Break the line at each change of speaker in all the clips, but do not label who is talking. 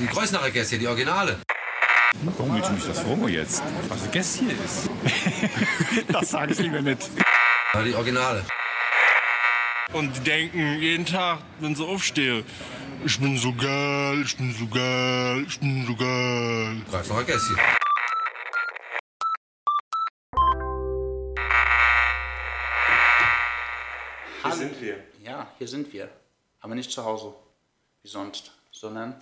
Die Kreuznacher Gäste, die Originale.
Warum willst du mich das fragen jetzt? Was für Gäste hier ist? das sage ich lieber nicht.
Ja, die Originale.
Und die denken jeden Tag, wenn sie aufstehen, ich bin so geil, ich bin so geil, ich bin so geil.
Kreuznacher Gäste.
Hier sind wir.
Ja, hier sind wir. Aber nicht zu Hause, wie sonst, sondern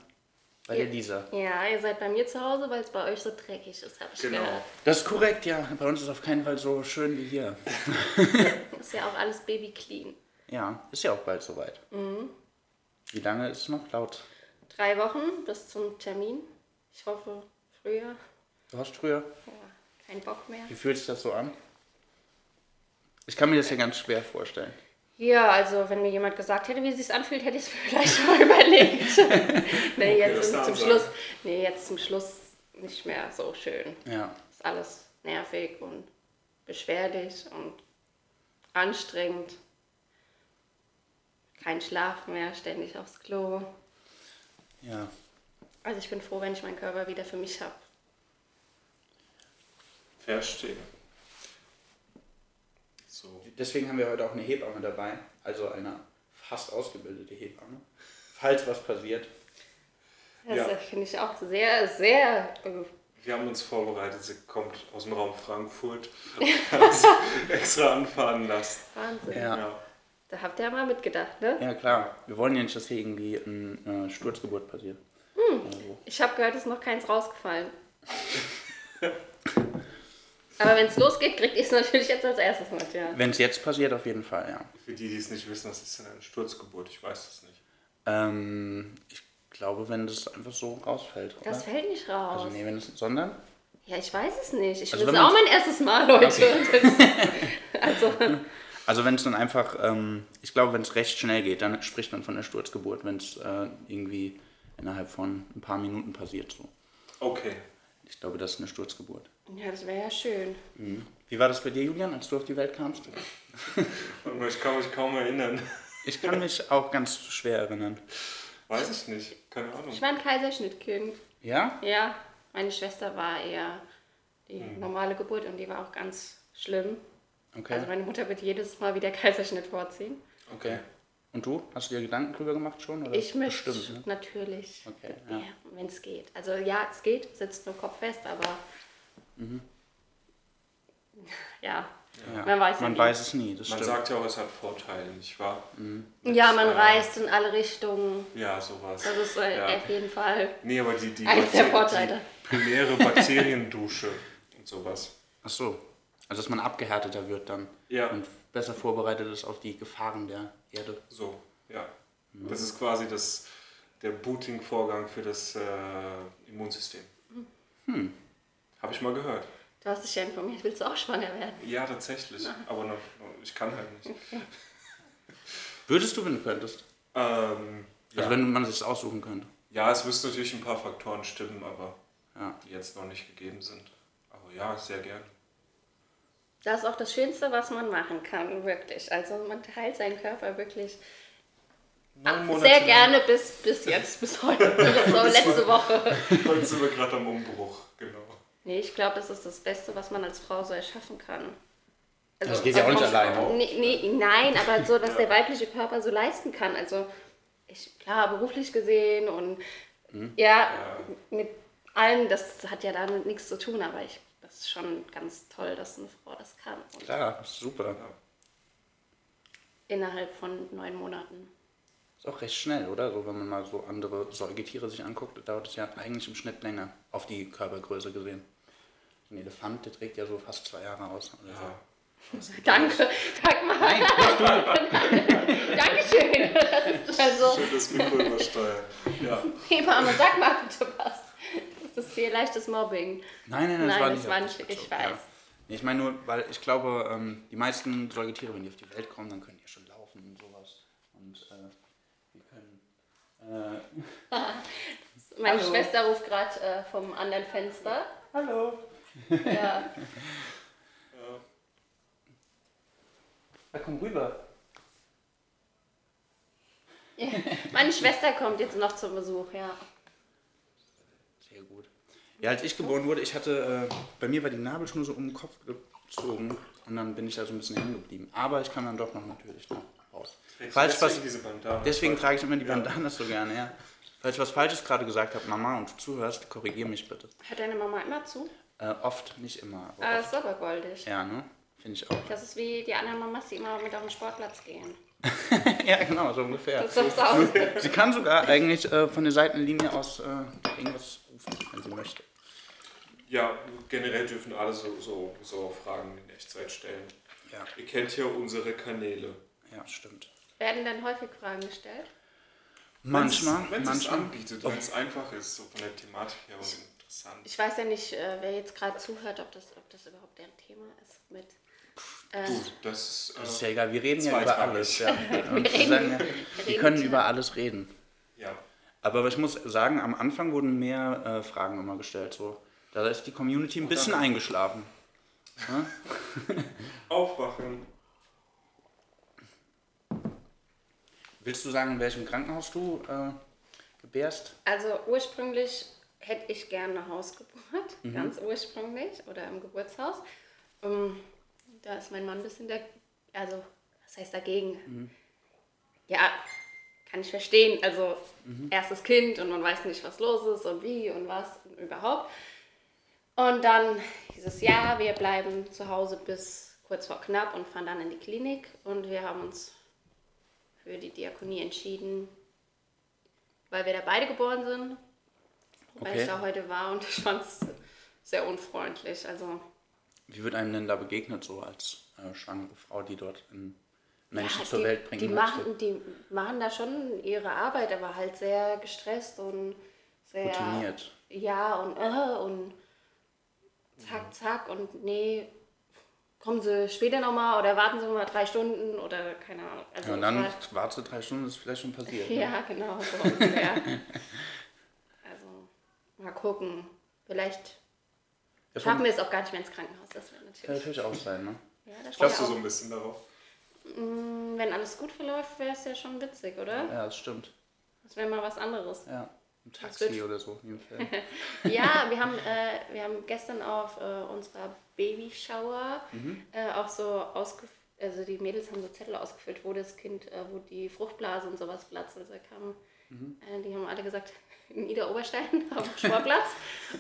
bei der Lisa.
Ja, ihr seid bei mir zu Hause, weil es bei euch so dreckig ist, habe ich
Genau.
gehört.
Das ist korrekt, ja. Bei uns ist auf keinen Fall so schön wie hier.
Ist ja auch alles baby clean.
Ja, ist ja auch bald soweit. Wie lange ist es noch laut?
Drei Wochen bis zum Termin. Ich hoffe, früher.
Du hast früher.
Ja, kein Bock mehr.
Wie fühlt sich das so an? Ich kann mir das ja ganz schwer vorstellen.
Ja, also wenn mir jemand gesagt hätte, wie es sich anfühlt, hätte ich es vielleicht mal überlegt. nee, jetzt
das
zum. Schluss. Nee, jetzt zum Schluss nicht mehr so schön.
Ja.
Ist alles nervig und beschwerlich und anstrengend. Kein Schlaf mehr, ständig aufs Klo.
Ja.
Also ich bin froh, wenn ich meinen Körper wieder für mich habe.
Verstehe.
Deswegen haben wir heute auch eine Hebamme dabei. Also eine fast ausgebildete Hebamme. Falls was passiert.
Das
Ja.
finde ich auch sehr, sehr. äh,
Wir haben uns vorbereitet. Sie kommt aus dem Raum Frankfurt. Hat uns extra anfahren lassen.
Wahnsinn.
Ja.
Ja.
Da habt ihr mal mitgedacht, ne?
Ja, klar. Wir wollen ja nicht, dass hier irgendwie eine äh, Sturzgeburt passiert. Also,
Ich habe gehört, es ist noch keins rausgefallen. Aber wenn es losgeht, kriegt ihr es natürlich jetzt als erstes mit, ja.
Wenn es jetzt passiert, auf jeden Fall, ja.
Für die, die es nicht wissen, was ist denn eine Sturzgeburt? Ich weiß es nicht.
Ähm, ich glaube, wenn das einfach so rausfällt. Oder?
Das fällt nicht raus.
also, nee, wenn es, sondern?
Ja, ich weiß es nicht. Ich
Also
will es auch mein erstes Mal, Leute. also,
Also, wenn es dann einfach, ähm, ich glaube, wenn es recht schnell geht, dann spricht man von der Sturzgeburt, wenn es äh, irgendwie innerhalb von ein paar Minuten passiert. So.
Okay.
Ich glaube, das ist eine Sturzgeburt.
Ja, das wäre ja schön.
Wie war das bei dir, Julian, als du auf die Welt kamst?
Ich kann mich kaum erinnern.
Ich kann mich auch ganz schwer erinnern.
Weiß ich nicht. Keine Ahnung.
Ich war ein Kaiserschnittkind.
Ja?
Ja, meine Schwester war eher die normale Geburt und die war auch ganz schlimm.
Okay.
Also meine Mutter wird jedes Mal wieder Kaiserschnitt vorziehen.
okay. Und du? Hast du dir Gedanken drüber gemacht schon? Oder?
Ich möchte
Bestimmt, ne?
natürlich.
Okay,
ja.
ja.
wenn es geht. Also ja, es geht, sitzt nur Kopf fest, aber ja,
Ja.
man weiß ja
Man
nie.
weiß es nie, das
Man sagt ja auch, es hat Vorteile, nicht wahr?
ja, man
äh,
reist in alle Richtungen.
Ja, sowas.
Das ist äh,
ja.
auf jeden Fall
Nee, aber die, die,
eins der Vorteile.
die primäre Bakteriendusche und sowas.
Ach so. Also, dass man abgehärteter wird dann.
Ja.
Und besser vorbereitet ist auf die Gefahren der Erde.
So, ja. Das ist quasi das, der Booting-Vorgang für das äh, Immunsystem.
Hm.
Habe ich mal gehört.
Du hast dich ja informiert, willst du auch schwanger werden?
Ja, tatsächlich. Aber noch, ich kann halt nicht.
Würdest du, wenn du könntest?
Ähm, ja.
Also, wenn man sich das aussuchen könnte.
ja, es müssten natürlich ein paar Faktoren stimmen, aber
Ja.
die jetzt noch nicht gegeben sind. Aber ja, sehr gern.
Das ist auch das Schönste, was man machen kann, wirklich. Also man teilt seinen Körper wirklich
Neun Monate
sehr gerne bis, bis jetzt, bis heute, bis so letzte Woche.
Heute sind wir gerade am Umbruch.
Nee, ich glaube, das ist das Beste, was man als Frau so erschaffen kann. Also,
Das geht ja auch nicht alleine.
Nee, nee, nein, aber so, dass der weibliche Körper so leisten kann. Also, ich, klar, beruflich gesehen und
Mhm.
ja, mit allem, das hat ja damit nichts zu tun, aber ich, das ist schon ganz toll, dass eine Frau das kann. Und
Klar, super.
innerhalb von neun Monaten.
Ist auch recht schnell, oder? So, wenn man mal so andere Säugetiere sich anguckt, dauert es ja eigentlich im Schnitt länger, auf die Körpergröße gesehen. Ein Elefant, der trägt ja so fast zwei Jahre aus. Oder so.
Ja.
Danke, Dagmar. Dankeschön. Das ist also,
Schön das Mikro übersteuern. Ja.
Hebamme, sag mal bitte was. Das ist hier leichtes Mobbing.
Nein, nein, nein,
Nein,
war
das
nicht
war
auf
nicht- ich weiß.
Nee, ich meine nur, weil ich glaube, ähm, die meisten Säugetiere, wenn die auf die Welt kommen, dann können die ja schon laufen und sowas. Und äh, die können. Äh,
Meine
Hallo.
Schwester ruft gerade äh, vom anderen Fenster.
Hallo!
Ja.
Ja, komm rüber.
Meine Schwester kommt jetzt noch zum Besuch, ja.
Okay, gut. Ja, als ich geboren wurde, ich hatte, äh, bei mir war die Nabelschnur so um den Kopf gezogen und dann bin ich da so ein bisschen hängen geblieben. Aber ich kam dann doch noch natürlich noch raus. Falsch
deswegen
was,
diese Bandana.
deswegen trage ich immer die Bandanas so gerne, ja. Falls ich was Falsches gerade gesagt habe, Mama, und du zuhörst, korrigier mich bitte.
Hört deine Mama immer zu?
Äh, oft, nicht immer. Aber
Ah,
oft.
ist aber goldig.
Ja, ne? Finde ich auch.
Das ist wie die anderen Mamas, die immer mit auf den Sportplatz gehen.
ja, genau, so ungefähr.
Das ist so.
Sie kann sogar eigentlich äh, von der Seitenlinie aus äh, irgendwas rufen, wenn sie möchte.
Ja, generell dürfen alle so, so, so Fragen in Echtzeit stellen.
Ja,
Ihr kennt ja unsere Kanäle.
ja, stimmt.
Werden dann häufig Fragen gestellt?
Manchmal,
Wenn es
manchmal.
anbietet, wenn es einfach ist, so von der Thematik her interessant.
Ich weiß ja nicht, äh, wer jetzt gerade zuhört, ob das, ob das überhaupt deren Thema ist mit. Äh,
Du, das ist, äh,
Das ist ja egal, wir reden ja über alles. Ja. Und wir, sagen ja, wir können über alles reden.
ja.
Aber ich muss sagen, am Anfang wurden mehr äh, Fragen immer gestellt. So. Da ist die Community ein bisschen eingeschlafen.
Aufwachen.
Willst du sagen, in welchem Krankenhaus du äh, gebärst?
Also ursprünglich hätte ich gerne Hausgeburt, ganz ursprünglich, oder im Geburtshaus. Ähm, da ist mein Mann ein bisschen der, also was heißt dagegen? Ja, kann ich verstehen. Also erstes Kind und man weiß nicht, was los ist und wie und was und überhaupt. Und dann dieses Jahr, wir bleiben zu Hause bis kurz vor knapp und fahren dann in die Klinik und wir haben uns für die Diakonie entschieden, weil wir da beide geboren sind, weil
Okay.
ich da heute war und ich fand es sehr unfreundlich. Also
Wie wird einem denn da begegnet, so als äh, schwangere Frau, die dort einen Menschen
ja,
zur
die,
Welt bringen
die
möchte?
machen, die machen da schon ihre Arbeit, aber halt sehr gestresst und sehr
Routiniert.
Ja und äh, und zack zack und nee. Kommen Sie später nochmal oder warten Sie mal drei Stunden oder keine Ahnung. Also
Ja, und dann
war-
warte drei Stunden, ist vielleicht schon passiert. ne?
Ja, genau, so. mal gucken. Vielleicht
Ja,
schaffen wir es auch gar nicht mehr ins Krankenhaus. Das wäre
Kann
natürlich.
natürlich auch sein, ne?
Ja, das
Hoffst du so ein bisschen darauf?
Mm, wenn alles gut verläuft, wäre es ja schon witzig, oder?
Ja, das stimmt.
Das wäre mal was anderes.
Ja. Ein Taxi oder so.
Ja, wir haben, äh, wir haben gestern auf äh, unserer Babyshower äh, auch so ausgefüllt, also die Mädels haben so Zettel ausgefüllt, wo das Kind, äh, wo die Fruchtblase und sowas platzt. Also da kamen, äh, die haben alle gesagt, in Ida Oberstein auf dem Sportplatz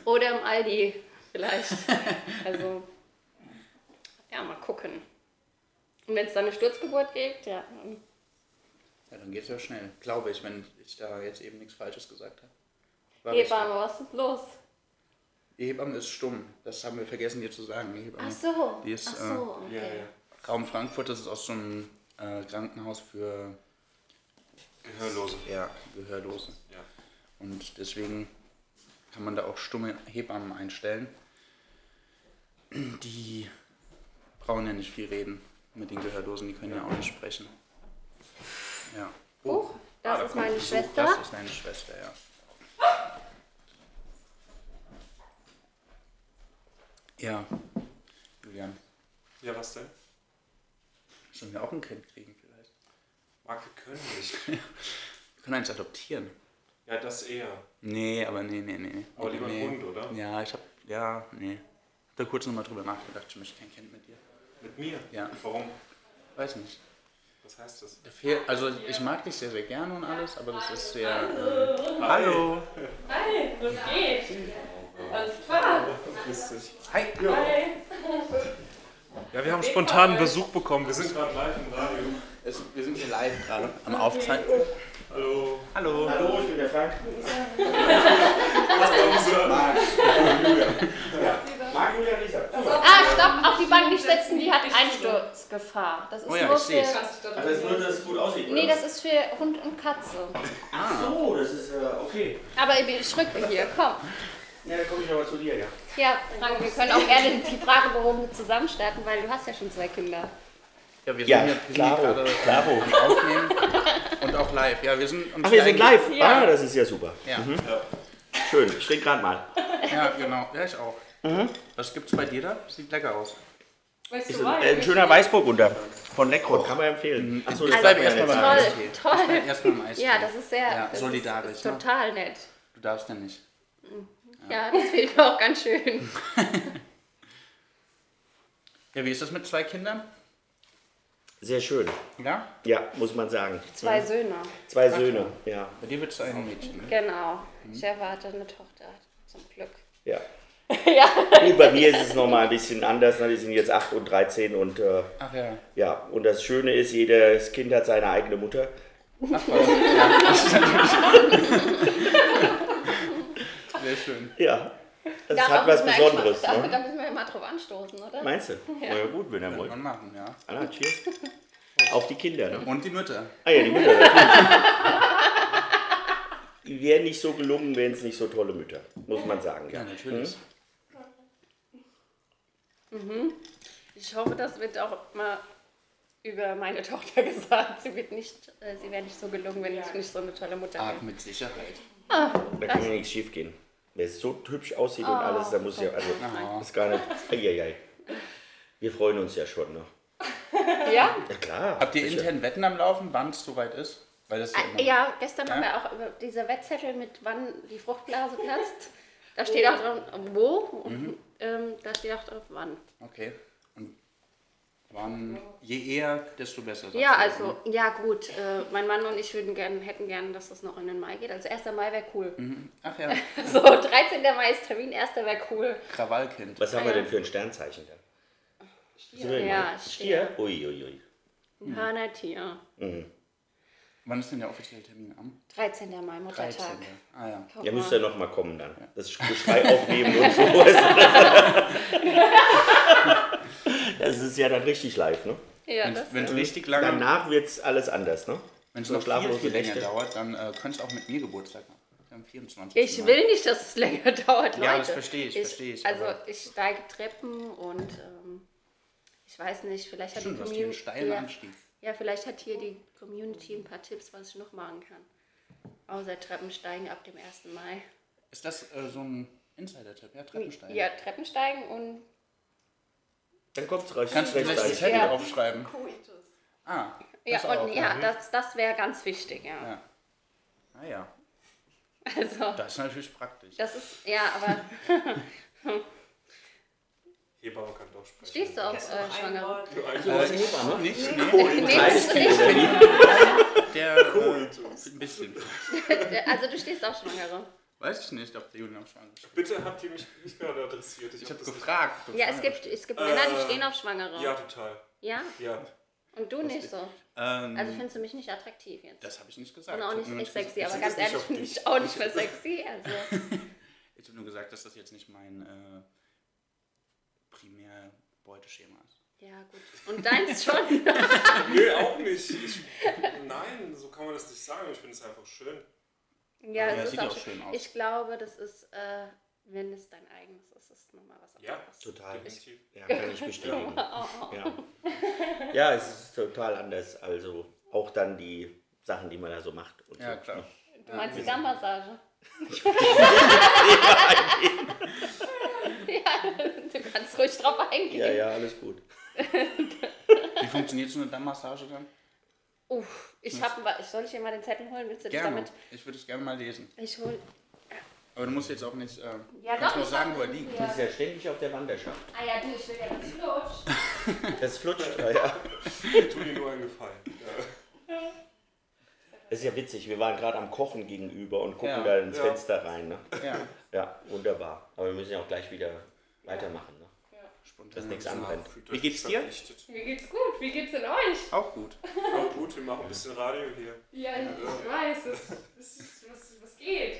oder im Aldi vielleicht. Also, ja, mal gucken. Und wenn es dann eine Sturzgeburt gibt, ja, dann
Ja, dann geht's ja schnell. Glaube ich, wenn ich da jetzt eben nichts Falsches gesagt habe. War.
Hebamme, was ist los?
Die Hebamme ist stumm. Das haben wir vergessen dir zu sagen. Die Hebamme.
Ach so,
Die ist,
ach so, okay.
Ja, ja.
Raum Frankfurt, das ist aus so einem äh, Krankenhaus für
Gehörlose.
ja, Gehörlose.
Ja.
Und deswegen kann man da auch stumme Hebammen einstellen. Die brauchen ja nicht viel reden mit den Gehörlosen, die können ja auch nicht sprechen. Ja.
Huch, das
da
ist meine
Besuch.
Schwester.
Das ist deine Schwester, ja. Ja, Julian,
Ja, was denn?
sollen wir auch ein Kind kriegen vielleicht?
Wir können nicht.
Wir können eins adoptieren.
Ja, das eher.
Nee, aber nee, nee, nee.
Aber lieber
nee.
Hund, oder?
Ja, ich hab, ja, nee. Ich hab da kurz nochmal drüber nachgedacht, ich möchte kein Kind mit dir.
Mit mir?
Ja.
Warum?
Weiß nicht.
Was heißt das?
Also ich mag dich sehr, sehr gerne und alles, aber das ist sehr... Äh, hallo!
Hi, was geht? Alles klar.
Grüß dich.
Hi!
Ja, wir haben spontan Besuch bekommen. Wir sind gerade live im Radio.
Es, wir sind hier live gerade am Aufzeichnen.
Hallo.
Hallo!
Hallo, ich bin der Frank. Marc Julian Lisa.
Ah, stopp, auf die Bank nicht setzen, die hat Einsturzgefahr. Das ist
Oh ja,
nur
ich seh's.
für.
Also das ist nur, dass es gut aussieht.
Nee, das ist für Hund und Katze.
Ach so, das ist äh, okay.
Aber ich rücke hier, komm.
Ja, dann komme ich aber zu dir, ja.
Ja, Frank, wir können auch gerne die Fragerunde zusammen starten, weil du hast ja schon zwei Kinder.
Ja, wir sind
Ja,
hier,
klaro,
gerade
klaro.
am Aufnehmen und auch live. Ja, wir sind
Ach, wir sind live.
Ja.
Ah, das ist ja super.
Ja,
Schön, ich trinke gerade mal.
ja, genau. Ja, ich auch. Was gibt's bei dir da? Sieht lecker aus.
Weißt
Ist ein, äh, ein schöner Weißburgunder von Leckro, kann man empfehlen. Achso,
Ich
das
bleib
man ja
erstmal beim. Eistee.
Toll, toll.
Erstmal im Eistee.
Ja, das ist sehr
Ja,
das
solidarisch,
Ist,
ne?
ist total nett.
Du darfst ja nicht.
Ja, das fehlt mir auch ganz schön.
Ja, wie ist das mit zwei Kindern?
Sehr schön.
Ja?
Ja, muss man sagen.
Zwei Söhne.
Zwei Söhne, ja.
Bei dir wird es ein Mädchen. Ne?
Genau. Ich erwarte eine Tochter. Zum Glück.
ja.
ja.
Gut, bei mir ist es nochmal ein bisschen anders. ne? Die sind jetzt 8 und 13 und äh,
Ach ja.
ja, und das Schöne ist, jedes Kind hat seine eigene Mutter.
Ach was. Ja, Sehr schön.
Ja, das
Darauf
hat was Besonderes.
Mal, da,
Ne?
da müssen wir ja mal drauf anstoßen, oder?
Meinst du? Na ja, gut, wenn er
Kann
wollt.
man machen, ja.
Ah, cheers. Auf die Kinder, ne?
Und die Mütter.
Ah ja, die Mütter. natürlich. Die wären nicht so gelungen, wären es nicht so tolle Mütter, muss man sagen.
Ja,
Ja.
natürlich.
Ich hoffe, das wird auch mal über meine Tochter gesagt. Sie wird nicht, äh, sie wäre nicht so gelungen, wenn ich nicht so eine tolle Mutter
Ah,
wäre.
mit Sicherheit.
Da kann ja nichts schief gehen. Wer so hübsch aussieht und alles, da muss ja, also, ist gar nicht, eieiei. Wir freuen uns ja schon, ne?
Ja?
Ja klar.
Habt ihr
sicher.
intern Wetten am Laufen, wann es soweit ist? Weil das ja immer-
Ah, Ja, gestern haben
Ja?
wir auch über diese Wettzettel mit wann die Fruchtblase platzt. Da steht auch drauf, wo. Und, ähm, da steht auch drauf, wann.
Okay. Wann, je eher, desto besser.
Ja,
du,
also,
ne?
ja gut. Äh, mein Mann und ich würden gern, hätten gern, dass das noch in den Mai geht. Also 1. Mai wäre cool.
Ach ja,
So, 13. Mai ist Termin, 1. wäre cool.
Krawallkind.
Was haben wir
ja.
denn für ein Sternzeichen dann? Stier.
Ja,
Stier? Ui, ui, ui.
Ein Hörnertier.
Wann ist denn der offizielle Termin am?
13. Mai,
13.
Muttertag.
Ah ja.
Guck
Ja, müsst ihr noch mal kommen dann. Das Geschrei aufnehmen und so. Das ist ja dann richtig live, ne?
Ja, das
Wenn es richtig lange,
Danach wird es alles anders, ne?
wenn es
so
noch viel,
schlaflose
viel länger
Nächte.
dauert, dann äh, könnte es auch mit mir Geburtstag haben. Am 24.
Ich will nicht, dass es länger dauert, Leute.
Ja, das verstehe ich, verstehe ich,
Also
aber-
ich steige Treppen und ähm, ich weiß nicht, vielleicht hat
Stimmt,
die
du hast hier einen
Community...
steilen
Ja,
Anstieg.
ja, vielleicht hat hier die Community ein paar Tipps, was ich noch machen kann. Außer Treppensteigen ab dem 1. Mai.
Ist das äh, so ein Insider-Tipp? Ja, Treppensteigen.
Ja, Treppensteigen und
Dann kommt es recht.
Kannst du vielleicht
leicht.
Zettel
Ja.
aufschreiben?
Coitus.
Ah,
Ja,
das
und
auch.
ja, das, das wäre ganz wichtig, ja.
Ja. Ah ja,
Also,
das ist natürlich praktisch.
das ist, ja, aber
Hebamme kann doch sprechen.
stehst du auf äh, Schwangere?
Äh, nicht, nee,
Nee, nicht.
der äh, ein bisschen.
Also du stehst auf Schwangere.
Weiß ich nicht, ob der Julian auch schwanger ist.
Bitte habt ihr mich nicht gerade adressiert.
Ich
hab
habe
das
gefragt. ob
Ja, es gibt, es gibt Männer, die
Äh,
stehen auf Schwangere.
Ja, total.
Ja?
Ja.
Und du nicht so.
Ähm,
Also findest du mich nicht attraktiv jetzt?
das habe ich nicht gesagt.
Und auch
Ich hab
nicht
nur
echt sexy,
gesagt-
aber
ich
ganz ehrlich
nicht
finde
auf
ich auch nicht mehr sexy. Also,
Ich habe nur gesagt, dass das jetzt nicht mein äh, primär Beuteschema ist.
ja, gut. Und deins schon?
Nö, auch nicht. Ich, nein, so kann man das nicht sagen. Ich finde es einfach schön.
Ja,
Ja,
das
sieht
ist
auch
auch
schön aus.
Ich glaube, das ist, äh, wenn es dein eigenes ist, ist nochmal was
Ja,
anderes.
Total.
definitiv.
Ja, kann ich bestätigen. Ja. ja, es ist total anders. Also auch dann die Sachen, die man da so macht. Und
Ja,
so.
klar.
Du meinst die Dammmassage? ja, du kannst ruhig drauf eingehen.
Ja, ja, alles gut.
Wie funktioniert so eine Dammmassage dann?
Uff, ich hab, ich soll ich dir mal den Zettel holen? Willst du dich
Gerne.
damit?
Ich würde es gerne mal lesen.
Ich hol.
Aber du musst jetzt auch nicht. Äh,
Ja,
kannst
doch,
nur
ich
sagen, wo er
das
liegt.
Das ist ja ständig auf der Wanderschaft.
Ah ja, du, ich will ja das flutscht.
Das flutscht. Ja, ja.
Tu dir nur einen Gefallen. Ja.
Das ist ja witzig. Wir waren gerade am Kochen gegenüber und gucken
Ja.
da ins
Ja.
Fenster rein. Ne?
Ja,
Ja, wunderbar. Aber wir müssen ja auch gleich wieder weitermachen. Ne? Dass nichts anbrennt.
Fühlt
Wie geht's dir?
verpflichtet.
Mir geht's gut. Wie geht's denn euch?
auch gut.
Auch gut, wir machen ein bisschen Radio hier.
Ja, ich weiß. Das, das, was, was geht?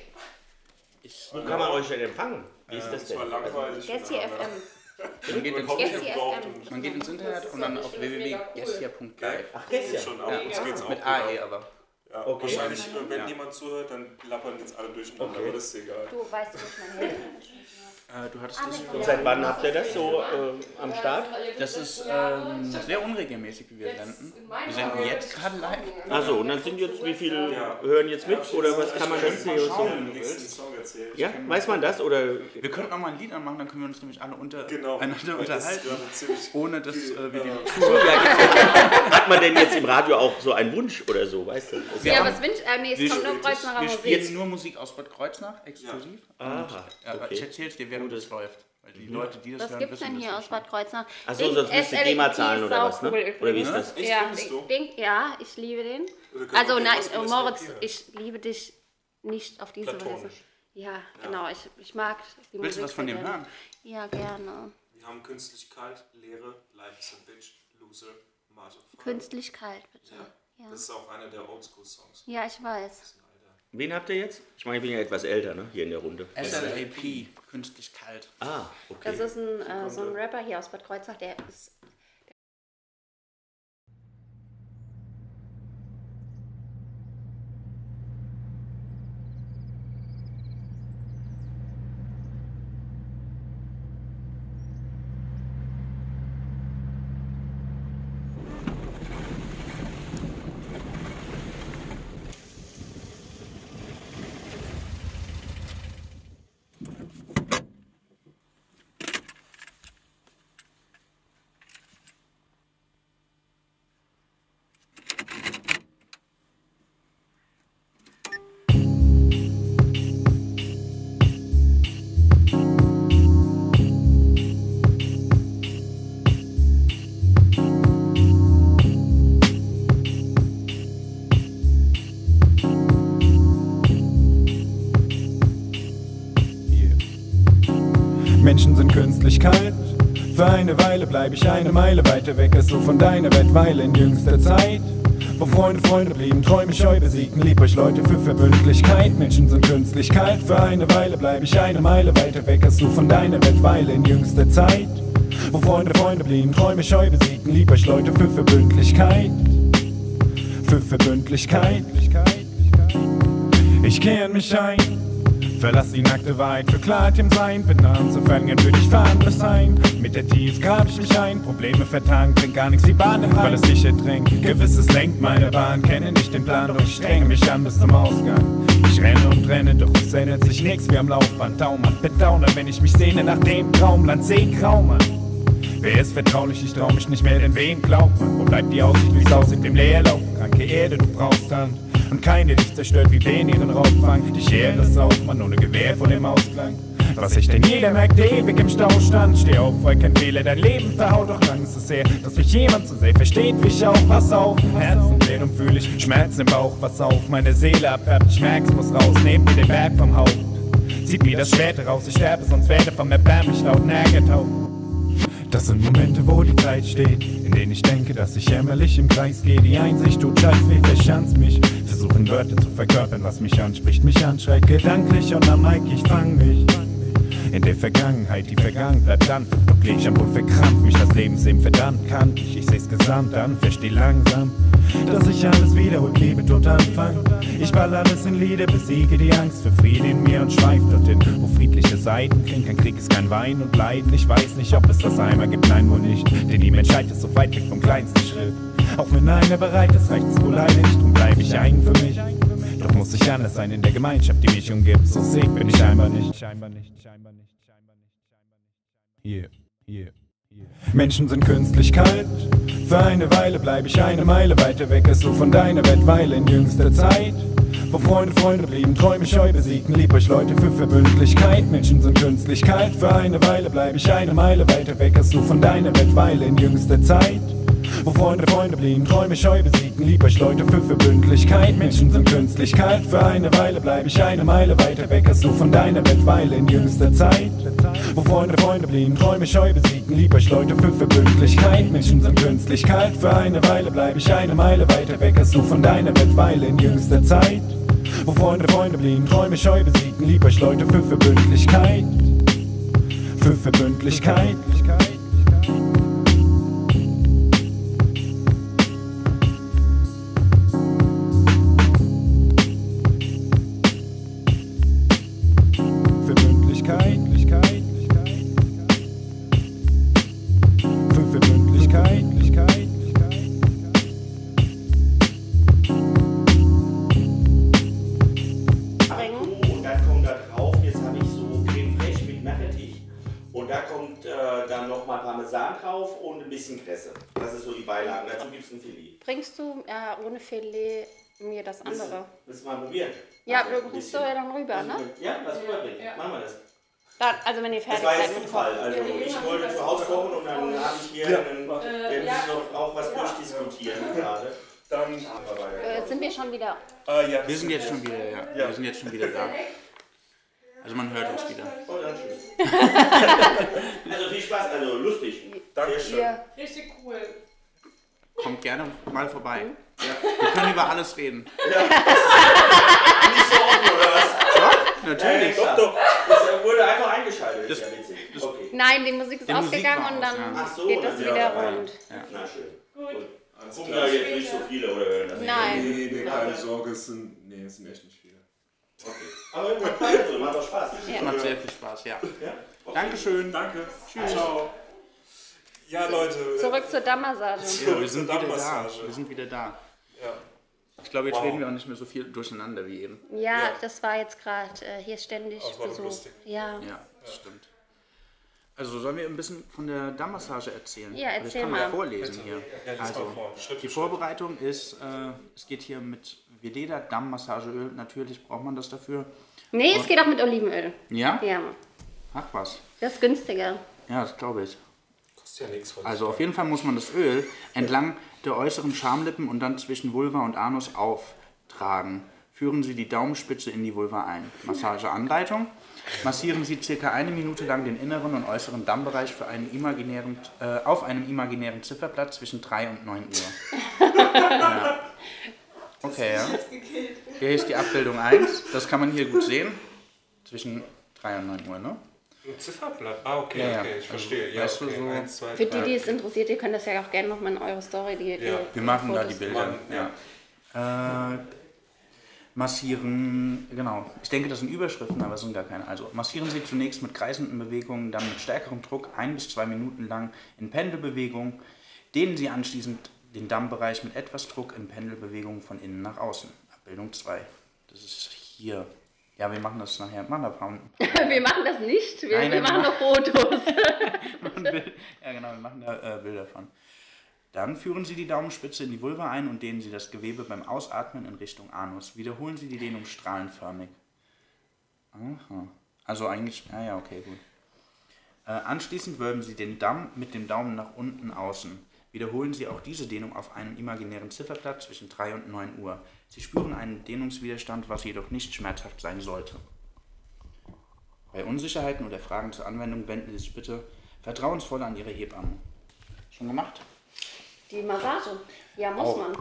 Ich,
Wo kann man euch denn empfangen? Wie ist das
Es
denn?
war langweilig.
Gessi FM.
man, geht ins,
FM.
man geht ins Internet und dann auf www.gessia.live.
Ach, geht's ja.
Schon, aber uns geht's auch.
Mit AE aber.
Ja,
Okay.
Wahrscheinlich, äh, wenn
Ja.
jemand zuhört, dann plappern jetzt alle durcheinander,
Okay.
aber das ist egal.
Du weißt, wo ich mein Handy
Äh, du hattest das
Und seit wann habt ihr das so äh, am Start?
Das ist ähm, sehr unregelmäßig, wie wir senden. Wir senden jetzt gerade live.
Achso, und dann sind jetzt, wie viele hören jetzt mit? Oder was kann man das hier so?
nächsten Song erzählen.
Ja, weiß man das? Oder
Wir könnten auch mal ein Lied anmachen, dann können wir uns nämlich alle unter,
Genau.
einander
das
unterhalten,
ziemlich
ohne dass äh, wir die
äh,
Zuhörer...
hat man denn jetzt im Radio auch so einen Wunsch oder so, weißt du? Das
Ja, was wünscht äh, Nee, es
Wir
kommt nur Kreuznacher
Wir
Musik.
spielen nur Musik aus Bad Kreuznach, exklusiv.
Aha,
Ja, aber
okay.
Ich erzähle es dir, während es läuft. Weil die Leute, die das
Was
hören,
gibt's
wissen
denn hier
das
aus. Bad Kreuznach?
Ach so,
Ding-
sonst müsst ihr
SLEP
GEMA zahlen
ist
oder was, ne?
cool
Oder wie ist das?
Echt,
Ja,
du?
ich denk, ja, ich liebe den. Also
auch
nein, Moritz, ich liebe dich nicht auf diese Weise.
Platonisch.
Ja, genau, ich, ich mag die
Willst du was von dem
gerne.
hören?
Ja, gerne.
Wir haben künstlich kalt, Leere, Life is a Bitch, Loser, Mate
Künstlich kalt, bitte. Ja,
Das ist auch einer der Oldschool-Songs.
ja ich weiß.
Wen habt ihr jetzt? Ich meine, ich bin ja etwas älter, ne? Hier in der Runde.
SLAP, künstlich kalt.
Ah, okay.
Das ist ein, äh, so ein Rapper hier aus Bad Kreuznach, der ist
kalt. Für eine Weile bleib ich eine Meile weiter weg als du von deiner Welt, weil in jüngster Zeit, wo Freunde Freunde blieben, Träume scheu besiegten, lieb euch Leute für Verbündlichkeit. Menschen sind künstlich kalt. Für eine Weile bleib ich eine Meile weiter weg als du von deiner Welt, weil in jüngster Zeit, wo Freunde Freunde blieben, Träume scheu besiegten, lieb euch Leute für Verbündlichkeit. Für Verbündlichkeit. Ich kehre mich ein. Verlass die nackte Wahrheit für Klarheit im Sein. Bin nah gern würde ich fahrendlos sein. Mit der Tief grab ich mich ein. Probleme vertagen, bringt gar nichts wie Bahn im Weil es dich ertränkt. Gewisses lenkt meine Bahn. Kenne nicht den Plan, doch ich strenge mich an bis zum Ausgang. Ich renne und renne, doch es ändert sich nichts wie am Laufband. Daumann, bedauern, wenn ich mich sehne nach dem Traumland. Seh grau, Mann. Wer ist vertraulich? Ich trau mich nicht mehr, denn wem glaubt man? Wo bleibt die Aussicht, wie's aussieht im Leerlauf? Kranke Erde, du brauchst Hand. Und keine dich zerstört wie Ben ihren Raubfang. Die Schere ist auf, man ohne Gewehr vor dem Ausklang. Was ich denn jeder merkt, ewig im Stau stand. Steh auf, weil kein Fehler dein Leben verhaut. Doch lang ist es her, dass mich jemand so sehr versteht wie ich auch. Pass auf, Herzen leer und fühl ich Schmerzen im Bauch. Was auf, meine Seele abfärbt. Ich merk's, muss raus, nehmt mir den Berg vom Haupt. Zieht mir das Schwert raus, ich sterbe, sonst werde vom erbärmlich laut Nägertau. Das sind Momente, wo die Zeit steht, in denen ich denke, dass ich jämmerlich im Kreis gehe. Die Einsicht tut scheiß weh, verschanzt mich. Versuchen Wörter zu verkörpern, was mich anspricht, mich anschreit gedanklich und am Mike, ich fang mich. In der Vergangenheit, die vergangen bleibt dann. Doch kleb ich am Boden verkrampft, mich das Lebensleben verdammt kann. Ich, ich seh's gesamt an, versteh langsam, dass ich alles wiederholt, Liebe tot anfang. Ich ball alles in Lieder, besiege die Angst für Frieden in mir und schweif dorthin, wo friedliche Seiten klingen. Kein Krieg ist kein Wein und Leiden. Ich weiß nicht, ob es das einmal gibt, nein, wohl nicht. Denn die Menschheit ist so weit weg vom kleinsten Schritt. Auch wenn einer bereit ist, reicht es wohl leider nicht, drum bleib ich eigen für mich. Doch muss ich anders sein in der Gemeinschaft, die mich umgibt. So sick bin ich scheinbar nicht. Scheinbar nicht, scheinbar nicht, scheinbar nicht, scheinbar nicht. Yeah, yeah. Menschen sind künstlich kalt. Für eine Weile bleib ich eine Meile weiter weg als du von deiner Welt, weil in jüngster Zeit, wo Freunde Freunde blieben, Träume scheu besiegten, lieb euch Leute für Verbündlichkeit. Menschen sind künstlich kalt. Für eine Weile bleib ich eine Meile weiter weg als du von deiner Welt, weil in jüngster Zeit, wo Freunde Freunde blieben, Träume scheu besiegten, lieb euch Leute für Verbündlichkeit. Menschen sind künstlich kalt. Für eine Weile bleib ich eine Meile weiter weg als du von deiner Welt, weil in jüngster Zeit, wo Freunde Freunde blieben, Träume scheu besiegten, lieb euch Leute für Verbündlichkeit. Menschen sind künstlich kalt. Für eine Weile bleib ich eine Meile weiter weg als du von deiner Welt, weil in jüngster Zeit, wo Freunde Freunde blieben, Träume scheu besiegten, lieb euch Leute für Verbündlichkeit. Für. Verbündlichkeit.
Filet
mir das andere?
Willst du mal probieren?
Ja,
Also,
du
ein
bringst
bisschen.
du ja dann rüber, ne?
Ja, was rüberbringen. Machen wir das.
Dann, also wenn ihr
Das
fertig
war
seid
jetzt
mit
Zufall.
Kochen.
Also ich wollte zu Hause kochen und dann habe ich hier einen, wir müssen noch auch was durchdiskutieren gerade.
Dann,
Äh, sind wir schon wieder.
äh, ja,
Wir sind jetzt schon wieder, ja. Wir sind jetzt schon wieder da. Also man hört uns wieder.
Oh, dann tschüss. also viel Spaß, also lustig.
Dankeschön.
Richtig cool.
Kommt gerne mal vorbei. Wir können über alles reden.
Nicht so offen, oder was?
Natürlich.
Doch, doch. Das wurde einfach eingeschaltet. Das ja witzig. Okay.
nein, die Musik ist
Die Musik
ausgegangen
war
und
aus,
dann
ja.
So,
geht
dann
das wieder
dabei.
rund.
Na schön.
Gut.
Gucken da jetzt nicht so viele oder hören das
Nein.
Nee, nee, keine Sorge, es sind, nee, es sind echt nicht viele.
Okay. Aber also, macht doch Spaß.
Ja.
Macht sehr viel Spaß, ja.
Ja? Okay.
Dankeschön.
Danke. Tschüss. Ciao. Ja, Leute.
Zurück zur Dammmassage.
Ja, wir sind wieder da. Wir sind wieder da. Ich glaube, jetzt
Wow.
reden wir auch nicht mehr so viel durcheinander wie eben.
Ja,
Ja.
das war jetzt gerade äh, hier ständig
Das war
Besuch.
lustig.
Ja.
Ja, das stimmt. Also sollen wir ein bisschen von der Dammmassage erzählen?
Ja,
Also
erzähl
ich kann mal
mal.
vorlesen hier.
Ja,
Also, die Vorbereitung ist, äh, es geht hier mit Veleda Dammmassageöl. Natürlich braucht man das dafür.
Nee, es geht auch mit Olivenöl.
Ja?
Ja,
Ach was.
das ist günstiger.
Ja, das glaube ich.
Kostet ja nichts. von
Also auf jeden Fall muss man das Öl entlang der äußeren Schamlippen und dann zwischen Vulva und Anus auftragen. Führen Sie die Daumenspitze in die Vulva ein. Massageanleitung. Massieren Sie circa eine Minute lang den inneren und äußeren Dammbereich für einen imaginären, äh, auf einem imaginären Zifferblatt zwischen 3 und 9 Uhr. ja. Okay, ja. Hier ist die Abbildung 1. Das kann man hier gut sehen. Zwischen 3 und 9 Uhr, ne?
Ein Zifferblatt. Ah, okay,
Ja, ja.
okay, ich
Also,
verstehe. Ja,
weißt du,
okay.
so-
Eins, zwei,
Für die, die es interessiert, ihr könnt das ja auch gerne nochmal in eure Story, die, die
Ja.
Wir machen da die
Fotos-
Bilder.
Machen, ja.
Ja. Äh, massieren, genau. Ich denke, das sind Überschriften, aber es sind gar keine. Also massieren Sie zunächst mit kreisenden Bewegungen, dann mit stärkerem Druck ein bis zwei Minuten lang in Pendelbewegung. Dehnen Sie anschließend den Dammbereich mit etwas Druck in Pendelbewegung von innen nach außen. Abbildung 2. Das ist hier. Ja, wir machen das nachher. Machen paar-
wir machen das nicht, wir,
Nein,
wir machen noch Fotos.
ja, genau, wir machen da äh, Bilder von. Dann führen Sie die Daumenspitze in die Vulva ein und dehnen Sie das Gewebe beim Ausatmen in Richtung Anus. Wiederholen Sie die Dehnung strahlenförmig. Aha. Also eigentlich, ah ja, okay, gut. Äh, anschließend wölben Sie den Damm mit dem Daumen nach unten außen. Wiederholen Sie auch diese Dehnung auf einem imaginären Zifferblatt zwischen 3 und 9 Uhr. Sie spüren einen Dehnungswiderstand, was jedoch nicht schmerzhaft sein sollte. Bei Unsicherheiten oder Fragen zur Anwendung wenden Sie sich bitte vertrauensvoll an Ihre Hebamme. Schon gemacht?
Die Massage, ja, muss
Auch.
man.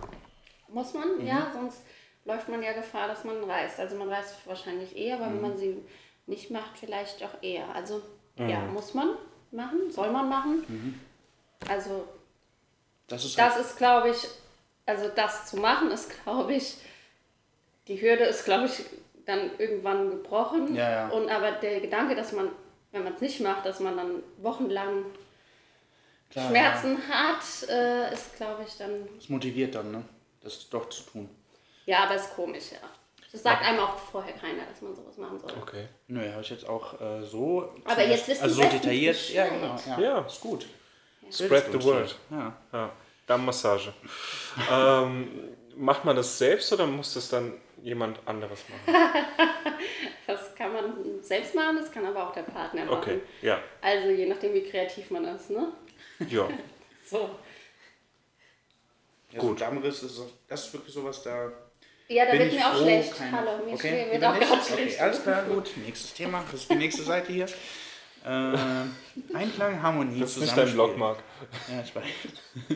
Muss man, ja, sonst läuft man ja Gefahr, dass man reißt. Also man reißt wahrscheinlich eher, aber wenn man sie nicht macht, vielleicht auch eher. Also ja, muss man machen, soll man machen. Also
Das ist
das ist, glaube ich, also das zu machen ist, glaube ich, die Hürde ist, glaube ich, dann irgendwann gebrochen.
Ja, ja.
Und aber der Gedanke, dass man, wenn man es nicht macht, dass man dann wochenlang
klar,
Schmerzen hat, äh, ist, glaube ich, dann
Ja. Das motiviert dann, ne? Das doch zu tun.
Ja, aber ist komisch, ja. Das sagt einem auch vorher keiner, dass man sowas machen soll.
Okay.
Nö, habe ich jetzt auch äh, so.
Aber jetzt wissen
Also so detailliert. Ja, genau. Ja,
Ja.
ist gut.
Spread the word.
Ja.
Dammmassage. ähm, macht man das selbst oder muss das dann jemand anderes machen?
Das kann man selbst machen, das kann aber auch der Partner machen.
Okay, ja.
Also je nachdem, wie kreativ man ist, ne?
Ja.
So.
Ja, Gut. So Dammriss ist, so- das ist wirklich sowas, da.
Ja, da
bin
wird
ich
mir auch
froh,
schlecht.
keine-
Hallo, mir
okay.
wird auch
nicht?
ganz
okay,
schlecht.
alles klar, gut. Nächstes Thema. Das ist die nächste Seite hier. Äh, Einklang, Harmonie,
Das ist nicht dein. Blog, Marc.
Ja, ich weiß.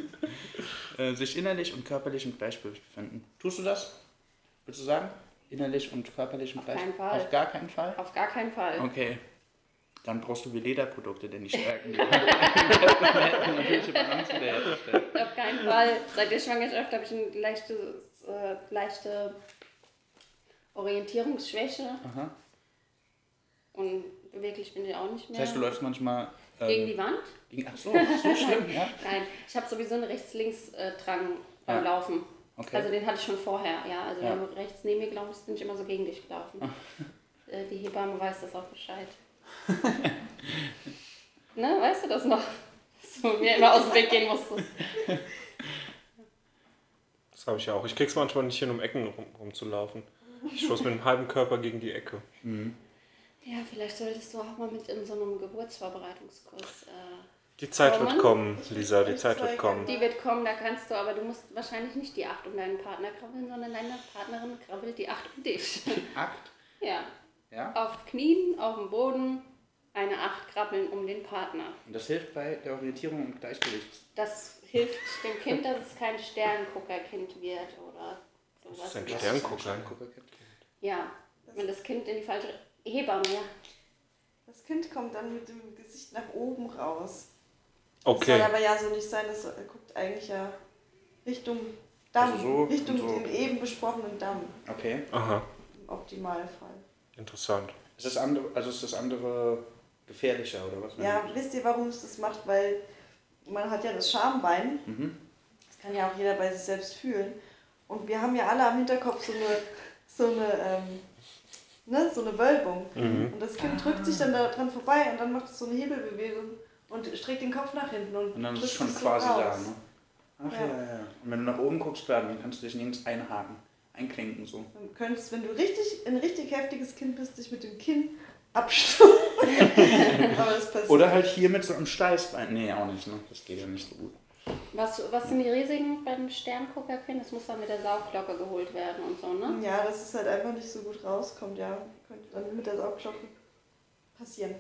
äh, sich innerlich und körperlich im Gleichgewicht befinden. Tust du das? Würdest du sagen? Innerlich und körperlich im Gleichgewicht?
keinen Fall.
Auf gar keinen Fall?
Auf gar keinen Fall.
Okay. Dann brauchst du Veleda-Produkte, denn die stärken die natürliche Balance wiederherzustellen.
Auf keinen Fall. Seit der Schwangerschaft habe ich eine leichte, äh, leichte Orientierungsschwäche.
Aha.
Und beweglich bin ich auch nicht mehr.
Das heißt, du läufst manchmal. Ähm,
Gegen die Wand?
gegen- Ach so, so schlimm, ja?
Nein, ich habe sowieso einen Rechts-Links-Drang beim
Ja.
Laufen.
Okay.
Also den hatte ich schon vorher, ja. Also
Ja.
wenn du rechts neben mir gelaufen bist, bin ich immer so gegen dich gelaufen. Äh, Die Hebamme weiß das auch Bescheid. Ne, weißt du das noch? Dass du mir immer aus dem Weg gehen musstest.
Das habe ich ja auch. Ich krieg's manchmal nicht hin, um Ecken rum, rumzulaufen. Ich stoße mit dem halben Körper gegen die Ecke.
Ja, vielleicht solltest du auch mal mit in so einem Geburtsvorbereitungskurs. Äh,
Die Zeit
Roman?
wird kommen, Lisa, die Zeit wird kommen.
die wird kommen, da kannst du, aber du musst wahrscheinlich nicht die acht um deinen Partner krabbeln, sondern deine Partnerin krabbelt die acht um dich.
Akt?
ja.
Ja.
Auf Knien, auf dem Boden, eine acht krabbeln um den Partner.
Und das hilft bei der Orientierung und Gleichgewicht.
Das hilft dem Kind, dass es kein Sternguckerkind wird oder sowas.
Das ist ein.
Sternguckerkind.
Ja, wenn das Kind in die falsche Hebamme, ja.
Das Kind kommt dann mit dem Gesicht nach oben raus. Das soll
Okay.
aber ja so nicht sein, das guckt eigentlich ja Richtung Damm,
Also so
Richtung
so.
den eben besprochenen Damm,
Okay.
Aha,
im Optimalfall.
interessant.
Ist das andere, also ist das andere gefährlicher oder was?
Ja, wisst ihr, warum es das macht? Weil man hat ja das Schambein.
Mhm.
Das kann ja auch jeder bei sich selbst fühlen. Und wir haben ja alle am Hinterkopf so eine, so eine, ähm, ne, so eine Wölbung.
Mhm.
Und das Kind drückt sich dann da dran vorbei und dann macht es so eine Hebelbewegung und streckt den Kopf nach hinten und,
Und dann ist es schon
es so
quasi da, ne? Ach ja.
Ja.
ja. Und wenn du nach oben guckst, dann kannst du dich nirgends einhaken, einklinken so.
Du könntest, wenn du richtig, ein richtig heftiges Kind bist, dich mit dem Kinn abstumpfen. Aber das passiert.
Oder halt hier mit so einem Steißbein. Nee, auch nicht, ne? Das geht ja nicht so gut.
Was, was sind die Risiken beim Sternguckerkind? Das muss dann mit der Saugglocke geholt werden und so, ne?
Ja, dass es halt einfach nicht so gut rauskommt, ja. Könnte dann mit der Saugglocke passieren.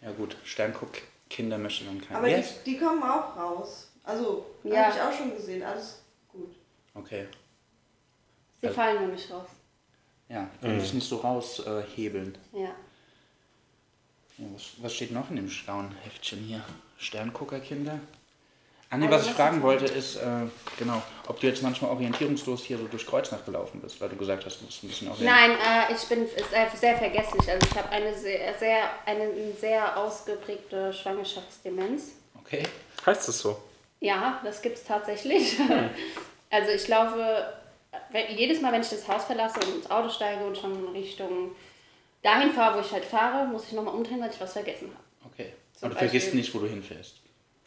Ja gut, Sternguck-Kinder möchte dann keiner.
Aber
Ja?
die, die kommen auch raus. Also,
Ja.
habe ich auch schon gesehen. Alles gut.
Okay.
Sie
Also-
fallen nämlich raus.
Ja, können sich nicht so raushebeln. Äh, hebeln.
Ja.
ja, was, was steht noch in dem schlauen Heftchen hier? Sternguckerkinder? Ah nee,
Also
was ich fragen wollte ist, äh, genau, ob du jetzt manchmal orientierungslos hier so durch Kreuznach gelaufen bist, weil du gesagt hast, du bist ein bisschen orientiert.
Nein, äh, ich bin sehr, vergesslich. Also ich habe eine sehr, sehr, eine sehr ausgeprägte Schwangerschaftsdemenz.
Okay.
Heißt es so?
Ja, das gibt es tatsächlich. Also ich laufe wenn, jedes Mal, wenn ich das Haus verlasse und ins Auto steige und schon Richtung dahin fahre, wo ich halt fahre, muss ich nochmal umdrehen, weil ich was vergessen habe. Zum
Und du vergisst nicht, wo du hinfährst.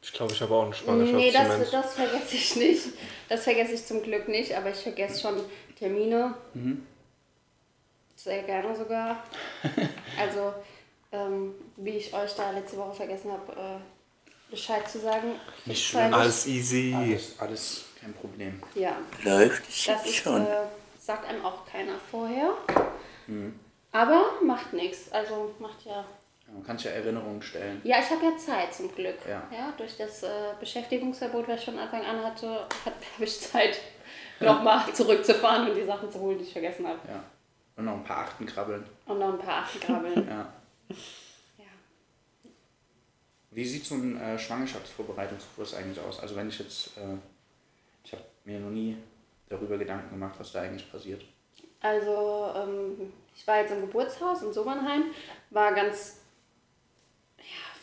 Ich glaube, ich habe auch eine
Nee, das, das vergesse ich nicht. Das vergesse ich zum Glück nicht, aber ich vergesse schon Termine. Sehr gerne sogar. Also, ähm, wie ich euch da letzte Woche vergessen habe, äh, Bescheid zu sagen.
Nicht schlimm.
Wochen-
Alles easy.
Alles, alles kein Problem.
Ja,
Läuft
das ist, äh, sagt einem auch keiner vorher. Aber macht nichts. Also macht ja.
Ja, Man kann ja Erinnerungen stellen.
Ja, ich habe ja Zeit zum Glück.
Ja.
durch das äh, Beschäftigungsverbot, was ich von Anfang an hatte, hat- habe ich Zeit, nochmal zurückzufahren und die Sachen zu holen, die ich vergessen habe.
Ja. Und noch ein paar Achten krabbeln.
Und noch ein paar Achtenkrabbeln.
Ja.
ja.
Wie sieht so ein äh, Schwangerschaftsvorbereitungskurs eigentlich aus? Also wenn ich jetzt, äh, ich habe mir noch nie darüber Gedanken gemacht, was da eigentlich passiert.
Also, ähm, ich war jetzt im Geburtshaus in Sobernheim, war ganz,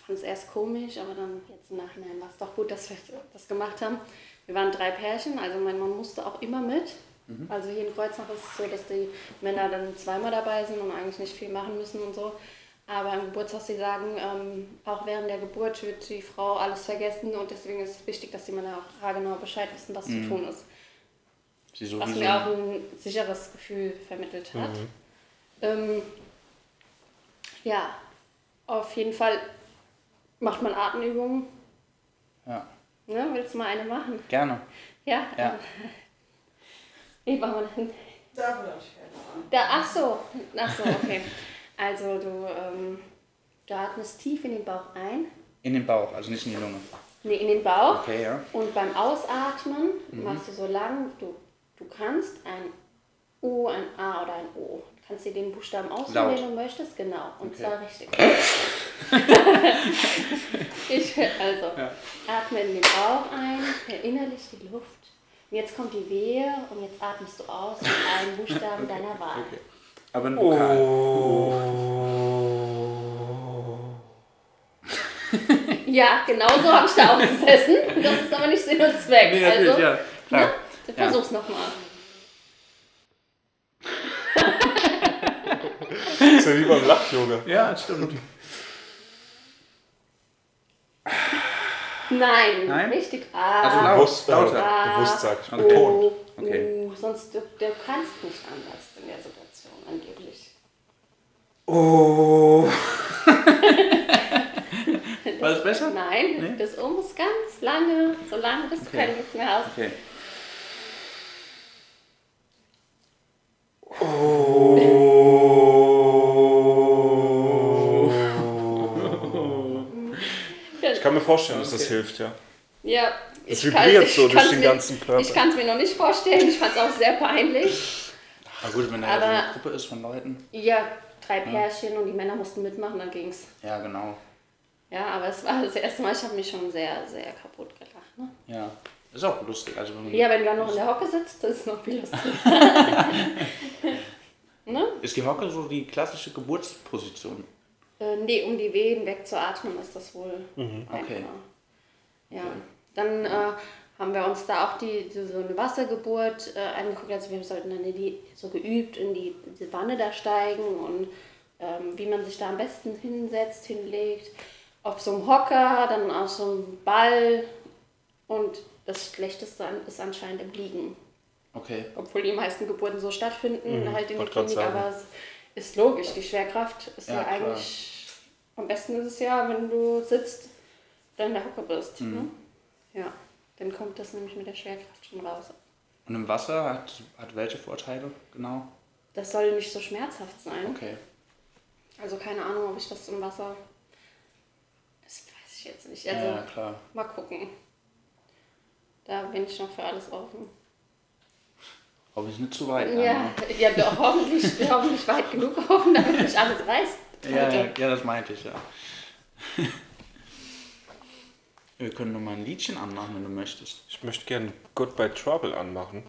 ja, fand es erst komisch, aber dann jetzt im Nachhinein war es doch gut, dass wir das gemacht haben. Wir waren drei Pärchen, also mein Mann musste auch immer mit. Also hier in Kreuznach ist es so, dass die Männer dann zweimal dabei sind und eigentlich nicht viel machen müssen und so. Aber im Geburtshaus, die sagen, ähm, auch während der Geburt wird die Frau alles vergessen und deswegen ist es wichtig, dass die Männer auch genau Bescheid wissen, was zu tun ist.
Sie
Was mir auch
ein,
sicheres Gefühl vermittelt hat. Ähm, ja, auf jeden Fall macht man Atemübungen.
ja,
Ne? Willst du mal eine machen?
gerne.
Ja?
Ja.
Ich mach mal hin.
Davon habe ich.
Da, ach so, ach so, okay. Also du, ähm, du atmest tief in den Bauch ein,
In den Bauch, also nicht in die Lunge.
nee, in den Bauch.
Okay, ja.
Und beim Ausatmen machst du so lang du, du kannst ein U, ein A oder ein O. Du kannst dir den Buchstaben aussuchen, den du möchtest, genau. Und
Okay.
zwar richtig. ich, also, atme in den Bauch ein, verinnerlich die Luft. Und jetzt kommt die Wehe und jetzt atmest du aus mit einem Buchstaben deiner Wahl.
Aber ein Vokal.
Ja, genau so habe ich da auch gesessen. Das ist aber nicht Sinn und Zweck.
Nee,
also,
ja. Klar.
ne? Versuch's nochmal.
ist ja wie beim Lach-Yoga.
Ja, stimmt.
Nein,
Nein?
richtig. Ah,
also laut,
bewusst, äh,
lauter.
Ah,
bewusst sag ich.
Okay.
Oh,
okay.
Oh, sonst du, du kannst nicht anders in der Situation angeblich.
Oh. War das besser?
Nein,
nee?
das Um ist ganz lange, so lange bis
okay.
du kein Luft mehr hast.
Okay.
Vorstellen, dass das hilft, ja.
Ja.
Es
ich kann-
vibriert so durch den
mir-
ganzen Körper.
Ich kann es mir noch nicht vorstellen. Ich fand es auch sehr peinlich.
Aber gut, wenn da ja so eine Gruppe ist von Leuten.
Ja, drei Pärchen und die Männer mussten mitmachen, dann ging's.
Ja, genau.
Ja, aber es war das erste Mal, ich habe mich schon sehr, sehr kaputt gelacht. Ne?
Ja. Ist auch lustig. Also, wenn man-
Ja, wenn du dann noch in der Hocke sitzt, das ist noch viel lustiger. ne?
Ist die Hocke so die klassische Geburtsposition?
Äh, nee, um die Wehen wegzuatmen, ist das wohl
Okay.
einfacher. Ja, dann äh, haben wir uns da auch die, die, so eine Wassergeburt äh, angeguckt. Also wir sollten dann in die, so geübt in die, diese Wanne da steigen und ähm, wie man sich da am besten hinsetzt, hinlegt. Auf so einem Hocker, dann auf so einem Ball. Und das Schlechteste ist anscheinend im Liegen.
Okay.
Obwohl die meisten Geburten so stattfinden, halt in der Klinik, aber es ist logisch, die Schwerkraft ist ja,
Ja,
eigentlich, am besten ist es ja, wenn du sitzt, dann in der Hocke bist.
Mhm.
Ne? Ja, dann kommt das nämlich mit der Schwerkraft schon raus.
Und im Wasser hat, hat welche Vorteile genau?
Das soll nicht so schmerzhaft sein.
Okay.
Also keine Ahnung, ob ich das im Wasser, das weiß ich jetzt nicht. Also
ja, klar.
mal gucken. Da bin ich noch für alles offen.
Hoffe ich nicht zu weit.
Ja,
an,
ja doch, hoffentlich, hoffentlich weit genug offen, damit nicht alles reißt.
Ja, ja, ja, das meinte ich, ja. Wir können noch mal ein Liedchen anmachen, wenn du möchtest.
Ich möchte gerne Goodbye Trouble anmachen.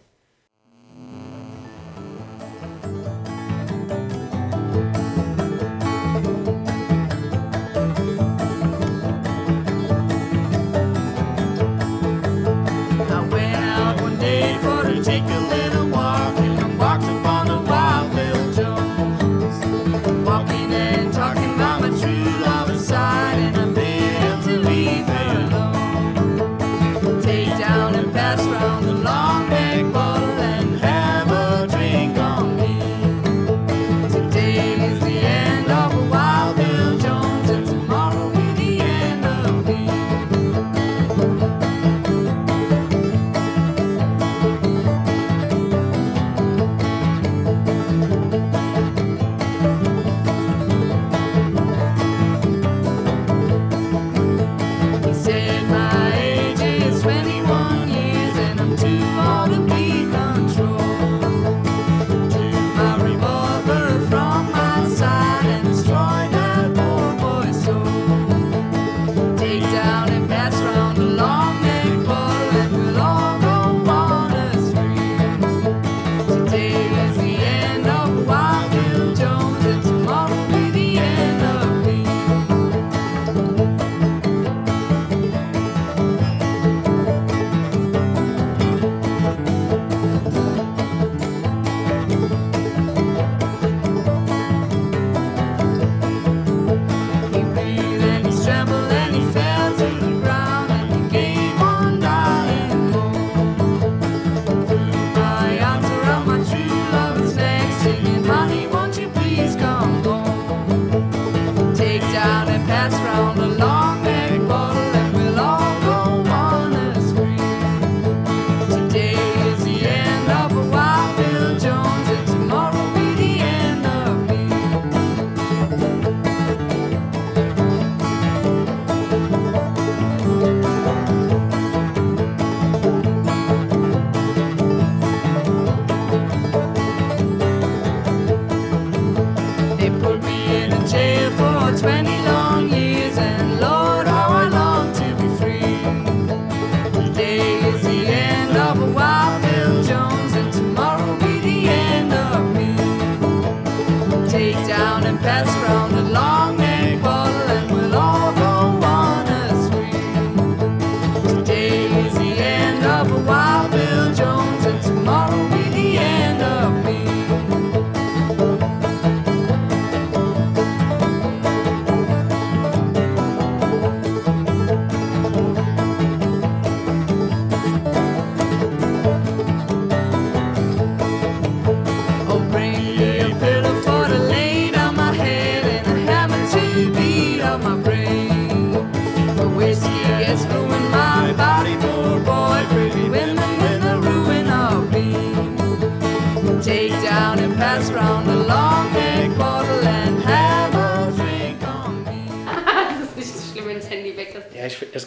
Spanish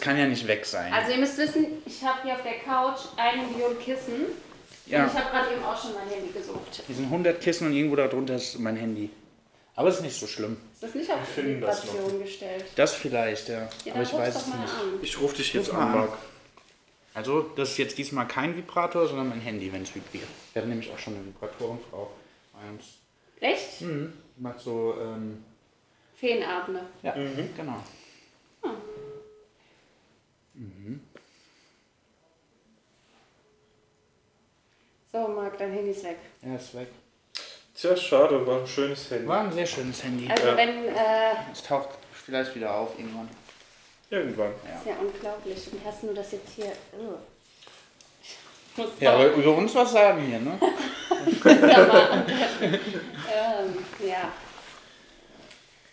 das kann ja nicht weg sein.
Also ihr müsst wissen, ich habe hier auf der Couch eine Million Kissen.
Ja.
Und ich habe gerade eben auch schon mein Handy gesucht.
Hier sind 100 Kissen und irgendwo darunter ist mein Handy. Aber es ist nicht so schlimm.
Ist das nicht auf
noch.
Vibration gestellt?
Das vielleicht, ja.
Ja,
Aber ich
ruf's
weiß
doch
es nicht.
an.
Ich rufe dich jetzt an. Marc.
Also, das ist jetzt diesmal kein Vibrator, sondern mein Handy, wenn es vibriert. Wir hatten nämlich auch schon eine Vibratorenfrau bei uns.
Echt?
Mhm. Die macht so, ähm,
Feenabende.
ja, genau.
So, Marc, dein Handy ist weg.
Ja, ist weg.
Tja, schade, war ein schönes Handy.
War ein sehr schönes Handy.
Also
Ja.
wenn, äh,
Es taucht vielleicht wieder auf irgendwann.
Irgendwann.
ist ja unglaublich. Und hast du das jetzt hier... Muss
Ja, aber über uns was sagen hier, ne?
ähm, ja.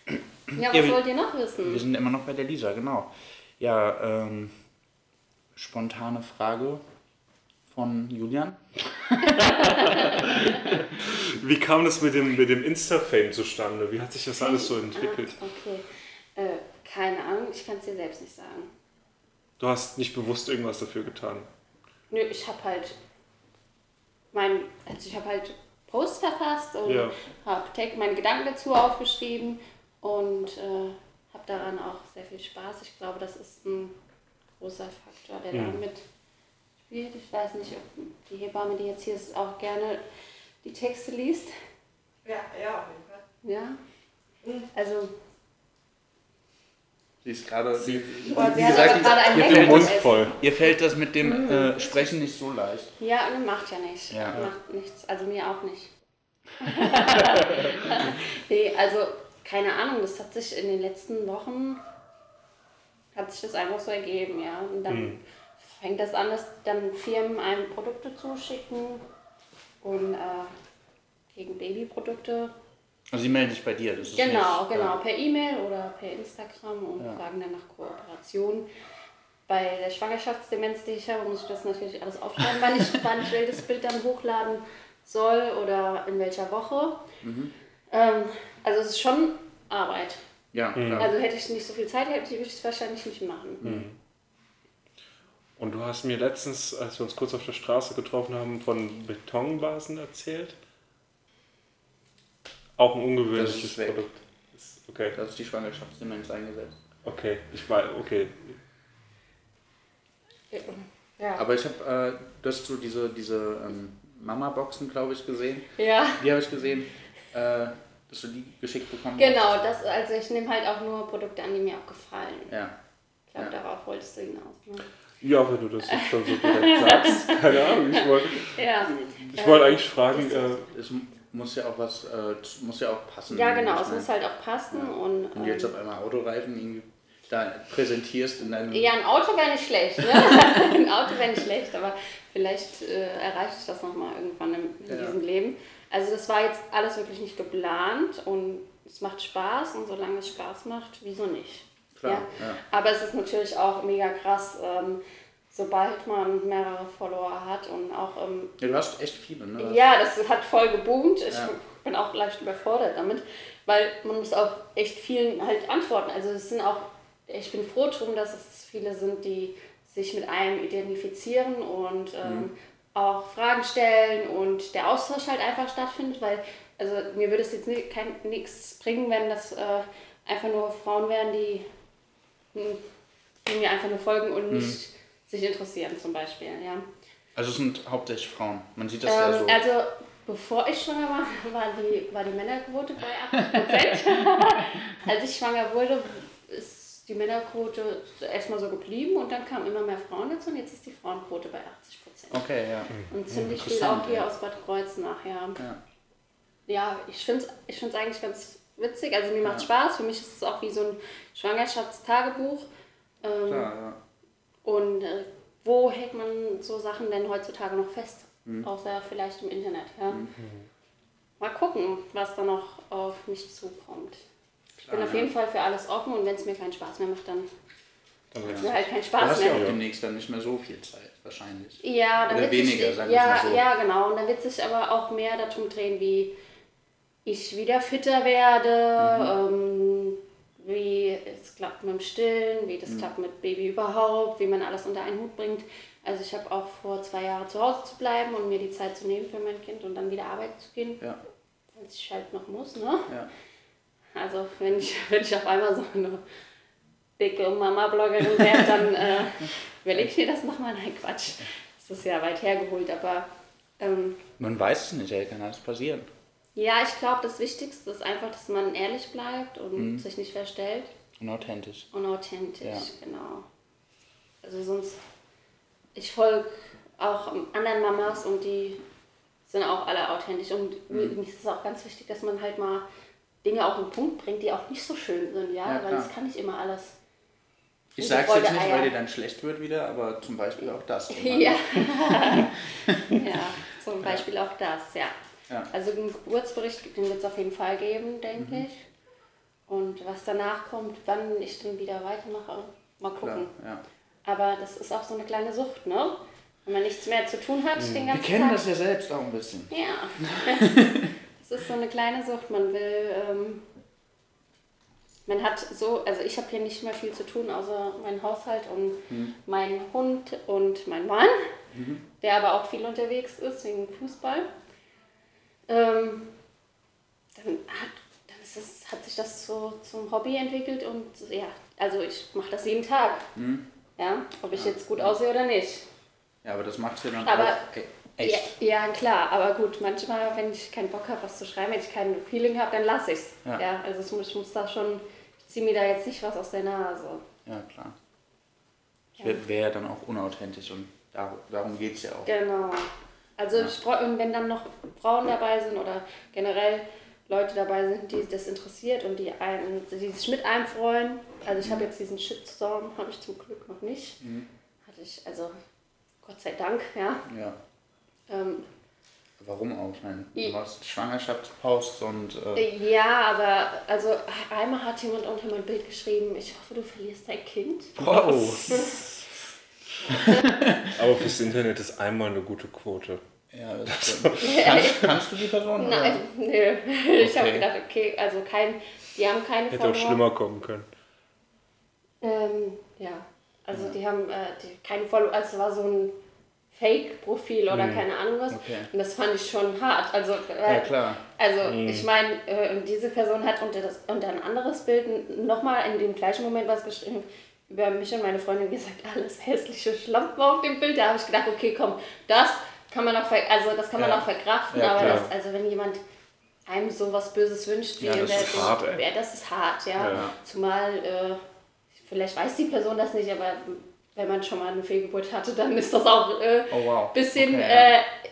Ja, was
Ja, wir-
wollt ihr noch
Wir
wissen?
sind immer noch bei der Lisa, genau. Ja, ähm, spontane Frage von Julian.
Wie kam das mit dem, mit dem Insta-Fame zustande? Wie hat sich das alles so entwickelt?
Ah, okay. Äh, keine Ahnung, ich kann es dir selbst nicht sagen.
Du hast nicht bewusst irgendwas dafür getan.
Nö, ich habe halt mein, also ich habe halt Post verfasst und
Ja.
habe meine Gedanken dazu aufgeschrieben und äh, daran auch sehr viel Spaß. Ich glaube, das ist ein großer Faktor, der
Mhm.
damit spielt. Ich weiß nicht, ob die Hebamme, die jetzt hier ist, auch gerne die Texte liest.
Ja, ja, auf jeden Fall.
Ja. Also,
Sie ist gerade. Sie, wie
hat
gesagt,
gerade
ihr,
Mund voll.
ihr fällt das mit dem äh, Sprechen nicht so leicht.
Ja, macht ja nicht.
Ja.
Macht nichts. Also mir auch nicht. nee, also keine Ahnung, das hat sich in den letzten Wochen hat sich das einfach so ergeben, ja. Und dann fängt das an, dass dann Firmen einem Produkte zuschicken und äh, gegen Babyprodukte.
Also sie melden sich bei dir. Das ist
Genau,
nicht,
genau, per E-Mail oder per Instagram und
Ja.
fragen dann nach Kooperation. Bei der Schwangerschaftsdemenz, die ich habe, muss ich das natürlich alles aufschreiben, wann ich, wann ich welches Bild dann hochladen soll oder in welcher Woche.
Mhm.
Ähm, also es ist schon Arbeit.
Ja, klar.
Also hätte ich nicht so viel Zeit, hätte ich es wahrscheinlich nicht machen.
Mhm.
Und du hast mir letztens, als wir uns kurz auf der Straße getroffen haben, von Betonbasen erzählt. Auch ein
Das
ungewöhnliches
ist weg.
Produkt. Ist- Okay,
Da ist die Schwangerschaftsdemenz eingesetzt.
okay, ich weiß, okay.
Ja.
Aber ich habe, äh, du hast so diese, diese ähm, Mama-Boxen, glaube ich, gesehen.
ja.
Die habe ich gesehen, äh, dass du die geschickt bekommen
Genau,
hast.
das, also ich nehme halt auch nur Produkte an, die mir auch gefallen.
Ja.
Ich glaube,
Ja.
darauf wolltest du hinaus. Ne?
Ja, wenn du das jetzt schon so direkt sagst, keine Ahnung. Ich wollte
Ja.
ich wollte eigentlich fragen, äh,
Es muss ja auch was, äh, muss ja auch passen.
Ja, genau, es muss halt auch passen. Und,
Wenn du jetzt
ähm,
auf einmal Autoreifen irgendwie da präsentierst in deinem...
ja, ein Auto wäre nicht schlecht. Ne? ein Auto wäre nicht schlecht, aber vielleicht äh, erreiche ich das nochmal irgendwann in, in
Ja.
diesem Leben. Also das war jetzt alles wirklich nicht geplant und es macht Spaß und solange es Spaß macht, wieso nicht?
Klar, ja.
Aber es ist natürlich auch mega krass, ähm, sobald man mehrere Follower hat und auch ähm,
Ja, du hast echt viele, ne?
Ja, das hat voll geboomt. Ich
Ja.
bin auch leicht überfordert damit, weil man muss auch echt vielen halt antworten. Also es sind auch, ich bin froh drum, dass es viele sind, die sich mit einem identifizieren und ähm, auch Fragen stellen und der Austausch halt einfach stattfindet, weil also mir würde es jetzt nichts bringen, wenn das äh, einfach nur Frauen wären, die, hm, die mir einfach nur folgen und nicht sich interessieren zum Beispiel, ja.
Also es sind hauptsächlich Frauen. Man sieht das ja
Ähm,
so.
Also, bevor ich schwanger war, war die, war die Männerquote bei 80 Als ich schwanger wurde, ist die Männerquote erstmal so geblieben und dann kamen immer mehr Frauen dazu und jetzt ist die Frauenquote bei 80
Okay, ja.
Und ziemlich viel auch hier
ja.
aus Bad Kreuznach, ja.
Ja.
Ja, ich finde es ich find's eigentlich ganz witzig. Also, mir macht Spaß. Für mich ist es auch wie so ein Schwangerschaftstagebuch. Ähm,
Klar, ja.
und äh, wo hält man so Sachen denn heutzutage noch fest?
Mhm.
Außer vielleicht im Internet, ja. Mal gucken, was da noch auf mich zukommt. Ich bin
Klar,
auf
ja.
jeden Fall für alles offen und wenn es mir keinen Spaß mehr macht, dann
dann
macht es mir halt keinen
Du
Spaß
hast ja
mehr.
auch demnächst dann nicht mehr so viel Zeit, wahrscheinlich.
Ja,
Oder weniger,
sich,
sagen wir
ja,
mal so.
ja, genau. Und dann wird sich aber auch mehr darum drehen, wie ich wieder fitter werde,
Mhm.
ähm, wie es klappt mit dem Stillen, wie das klappt mit Baby überhaupt, wie man alles unter einen Hut bringt. Also ich habe auch vor, zwei Jahren zu Hause zu bleiben und mir die Zeit zu nehmen für mein Kind und dann wieder arbeiten zu gehen,
Ja,
wenn ich halt noch muss, ne?
ja.
Also wenn ich, wenn ich auf einmal so eine dicke Mama-Bloggerin wäre, dann äh, überlege ich mir das nochmal. Nein, Quatsch. Das ist ja weit hergeholt, aber ähm,
Man weiß es nicht, ey, kann alles passieren.
ja, ich glaube, das Wichtigste ist einfach, dass man ehrlich bleibt und sich nicht verstellt
Und authentisch.
und authentisch,
Ja.
genau. Also sonst, ich folge auch anderen Mamas und die sind auch alle authentisch und mir mir ist es auch ganz wichtig, dass man halt mal Dinge auf den Punkt bringt, die auch nicht so schön sind, ja,
Ja,
weil
klar.
das kann nicht immer alles.
Ich
Friede,
sag's jetzt nicht,
Eier.
weil dir dann schlecht wird wieder, aber zum Beispiel auch das.
Ja. ja, zum Beispiel auch das, ja.
Ja.
Also einen Geburtsbericht, den wird es auf jeden Fall geben, denke
Mhm.
ich. Und was danach kommt, wann ich dann wieder weitermache, mal
Klar,
gucken.
ja.
Aber das ist auch so eine kleine Sucht, ne? Wenn man nichts mehr zu tun hat den
Mhm. Wir
ganzen
kennen
Tag.
das ja selbst auch ein bisschen.
Ja. Es ist so eine kleine Sucht. Man will, ähm, man hat so, also ich habe hier nicht mehr viel zu tun, außer meinen Haushalt und
Mhm.
meinen Hund und mein Mann, der aber auch viel unterwegs ist wegen Fußball. Ähm, dann hat, dann ist es, hat sich das so zum Hobby entwickelt und ja, also ich mache das jeden Tag.
Mhm.
Ja, ob ich jetzt gut aussehe oder nicht.
Ja, aber das macht's ja dann
Aber-
auch e- echt.
Ja, ja, klar, aber gut, manchmal, wenn ich keinen Bock habe, was zu schreiben, wenn ich kein Feeling habe, dann lasse ich es.
Ja.
Ja. also es muss, ich muss da schon, ich ziehe mir da jetzt nicht was aus der Nase.
Ja, klar. Das wäre wär ja dann auch unauthentisch und dar darum geht's ja auch.
Genau. Also ich freu, und wenn dann noch Frauen dabei sind oder generell Leute dabei sind, die das interessiert und die, einen, die sich mit einem freuen. Also ich habe jetzt diesen Shitstorm, habe ich zum Glück noch nicht. Hatte ich, also Gott sei Dank, ja.
Ja.
Ähm,
Warum auch? Ich meine,
I-
du machst Schwangerschaftsposts und äh,
Ja, aber also einmal hat jemand unter mein Bild geschrieben, ich hoffe, du verlierst dein Kind.
Oh. Aber fürs Internet ist einmal eine gute Quote.
ja, das kannst, kannst du die Person? oder?
Nein, nö. Ich habe
Okay.
gedacht, okay, also kein, die haben keine
Hätte auch
Follower.
schlimmer kommen können.
Ähm, ja, also die haben äh, die, keine Follower, also war so ein Fake-Profil oder keine Ahnung was.
Mhm. Okay.
Und das fand ich schon hart. Also,
Ja, klar.
Also ich meine, äh, diese Person hat unter, das, unter ein anderes Bild nochmal in dem gleichen Moment was geschrieben über mich und meine Freundin gesagt, alles hässliche Schlampen auf dem Bild. Da habe ich gedacht, okay, komm, das kann man auch, ver also das kann man
Ja.
auch verkraften,
Ja,
aber
klar.
das, also wenn jemand einem so was Böses wünscht, wie
Ja, das ist hart,
ja, das ist hart, ja.
Ja.
Zumal äh, vielleicht weiß die Person das nicht, aber wenn man schon mal eine Fehlgeburt hatte, dann ist das auch ein äh,
Oh wow.
bisschen,
Okay,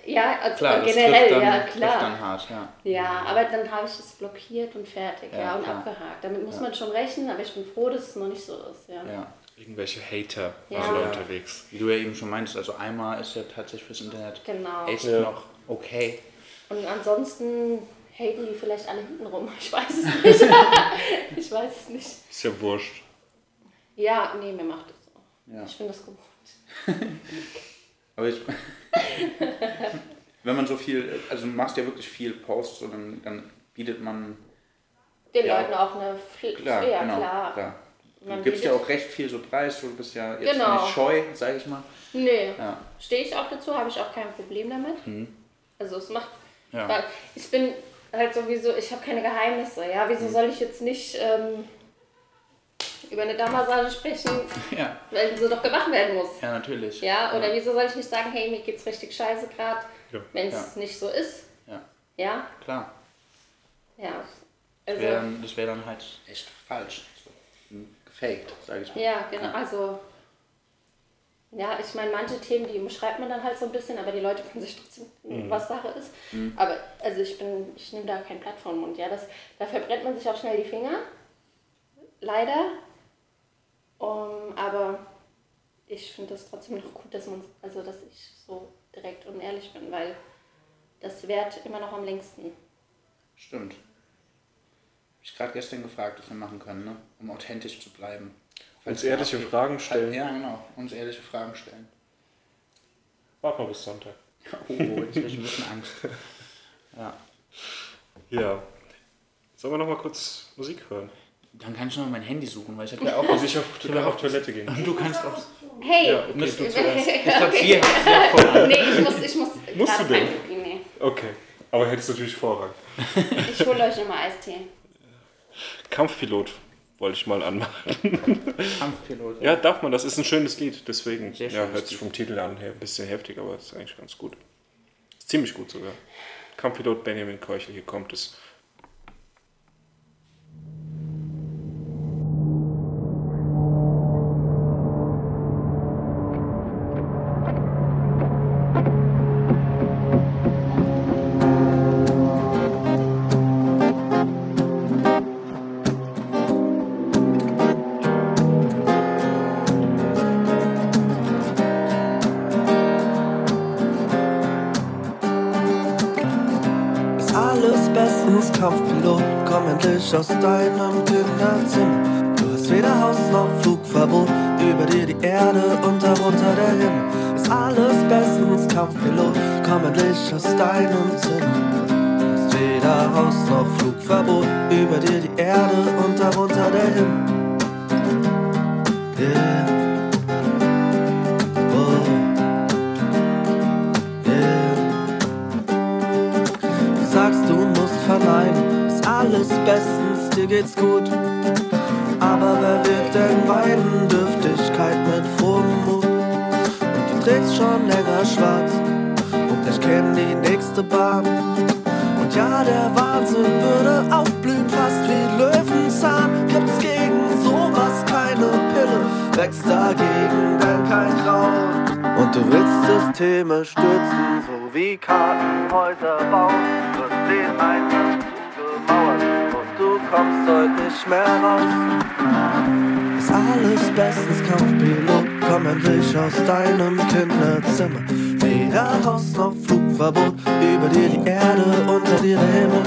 äh, ja, also
Klar,
generell,
dann,
ja, klar.
dann hart, ja.
Ja, aber dann habe ich es blockiert und fertig,
Ja,
ja, und
klar.
abgehakt. Damit muss man schon rechnen, aber ich bin froh, dass es noch nicht so ist, ja.
ja.
Irgendwelche Hater
Ja.
waren da
Ja.
unterwegs.
Wie du ja eben schon meinst, also einmal ist ja tatsächlich fürs Internet
Genau.
echt
Ja.
noch okay.
Und ansonsten haten die vielleicht alle hinten rum. Ich weiß es nicht. ich weiß es nicht.
Ist ja wurscht.
Ja, nee, mir macht.
Ja.
Ich finde das gut.
Aber ich. wenn man so viel, also du machst ja wirklich viel Posts und dann, dann bietet man.
Den
Ja.
Leuten auch eine Pflicht.
Klar,
ja,
genau.
klar.
klar. Du gibst ja auch recht viel so preis, du bist ja jetzt
Genau.
nicht scheu, sag ich mal.
Nee,
Ja.
stehe ich auch dazu, habe ich auch kein Problem damit. Also es macht.
Mhm. Ja.
Ich bin halt sowieso, ich habe keine Geheimnisse. Ja,
Mhm.
wieso soll ich jetzt nicht ähm, über eine Darmmassage sprechen,
Ja,
weil sie doch gemacht werden muss?
ja natürlich.
Ja, oder wieso soll ich nicht sagen, hey, mir geht's richtig scheiße gerade,
Ja.
wenn es
Ja.
nicht so ist?
Ja,
Ja,
klar.
ja.
Das
Also,
wäre dann, das wär dann halt echt falsch. So. Gefaked, sag ich mal.
ja, genau. Also, ja, ich meine, manche Themen, die beschreibt man dann halt so ein bisschen, aber die Leute können sich trotzdem, was Sache ist. Aber, also ich bin, ich nehme da kein Blatt vor den Mund, ja. Das, da verbrennt man sich auch schnell die Finger. Leider. Um, aber ich finde das trotzdem noch gut, dass man, also dass ich so direkt und ehrlich bin, weil das währt immer noch am längsten.
Stimmt. Hab ich gerade gestern gefragt, was wir machen können, ne? um authentisch zu bleiben.
Uns ehrliche
wir-
Fragen stellen.
Ja, genau. Uns ehrliche Fragen stellen.
Warte mal bis Sonntag.
Oh, jetzt habe ich ein bisschen Angst. Ja.
Ja. Sollen wir noch mal kurz Musik hören?
Dann kann ich noch mein Handy suchen, weil ich habe ja auch...
Also ich
hab ja
auf Toilette gehen.
Du kannst auch...
Hey!
Ja, okay,
Musst du
du
zuerst.
Okay.
Ich glaube, sie hat sie hat Vorrang.
Nee, ich muss, ich muss
Musst du denn?
nee.
Okay, aber hättest natürlich Vorrang.
Ich hole euch immer Eistee.
Kampfpilot wollte ich mal anmachen.
Kampfpilot.
Ja, darf man, das ist ein schönes Lied, deswegen.
Sehr
ja, hört sich vom Titel an her ein bisschen heftig, aber ist eigentlich ganz gut. Ist ziemlich gut sogar. Kampfpilot Benjamin Keuchel, hier kommt es.
Systeme stürzen, so wie Kartenhäuser bauen. Wird den einen zugemauert und du kommst heute nicht mehr raus. Ist alles bestens Kampfpilot, komm endlich aus deinem Kinderzimmer. Weder Haus noch Flugverbot, über dir die Erde, unter dir der Himmel.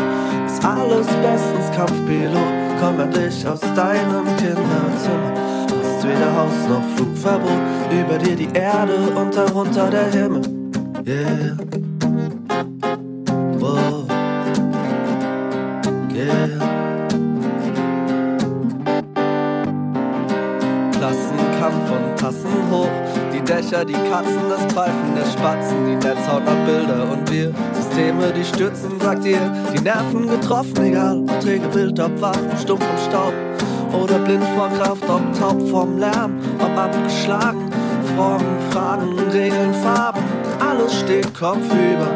Ist alles bestens Kampfpilot, komm endlich aus deinem Kinderzimmer. Weder Haus noch Flugverbot, über dir die Erde und darunter der Himmel. Yeah. Wow. Yeah. Klassenkampf und Tassen hoch. Die Dächer, die Katzen, das Pfeifen der Spatzen, die Netzhaut nach Bilder und wir. Systeme, die stürzen, sagt ihr, die Nerven getroffen, egal. Träge Wild, ob wach, stumpf im Staub. Oder blind vor Kraft, ob taub vom Lärm, ob abgeschlagen. Formen, Fragen, Regeln, Farben, alles steht kopfüber.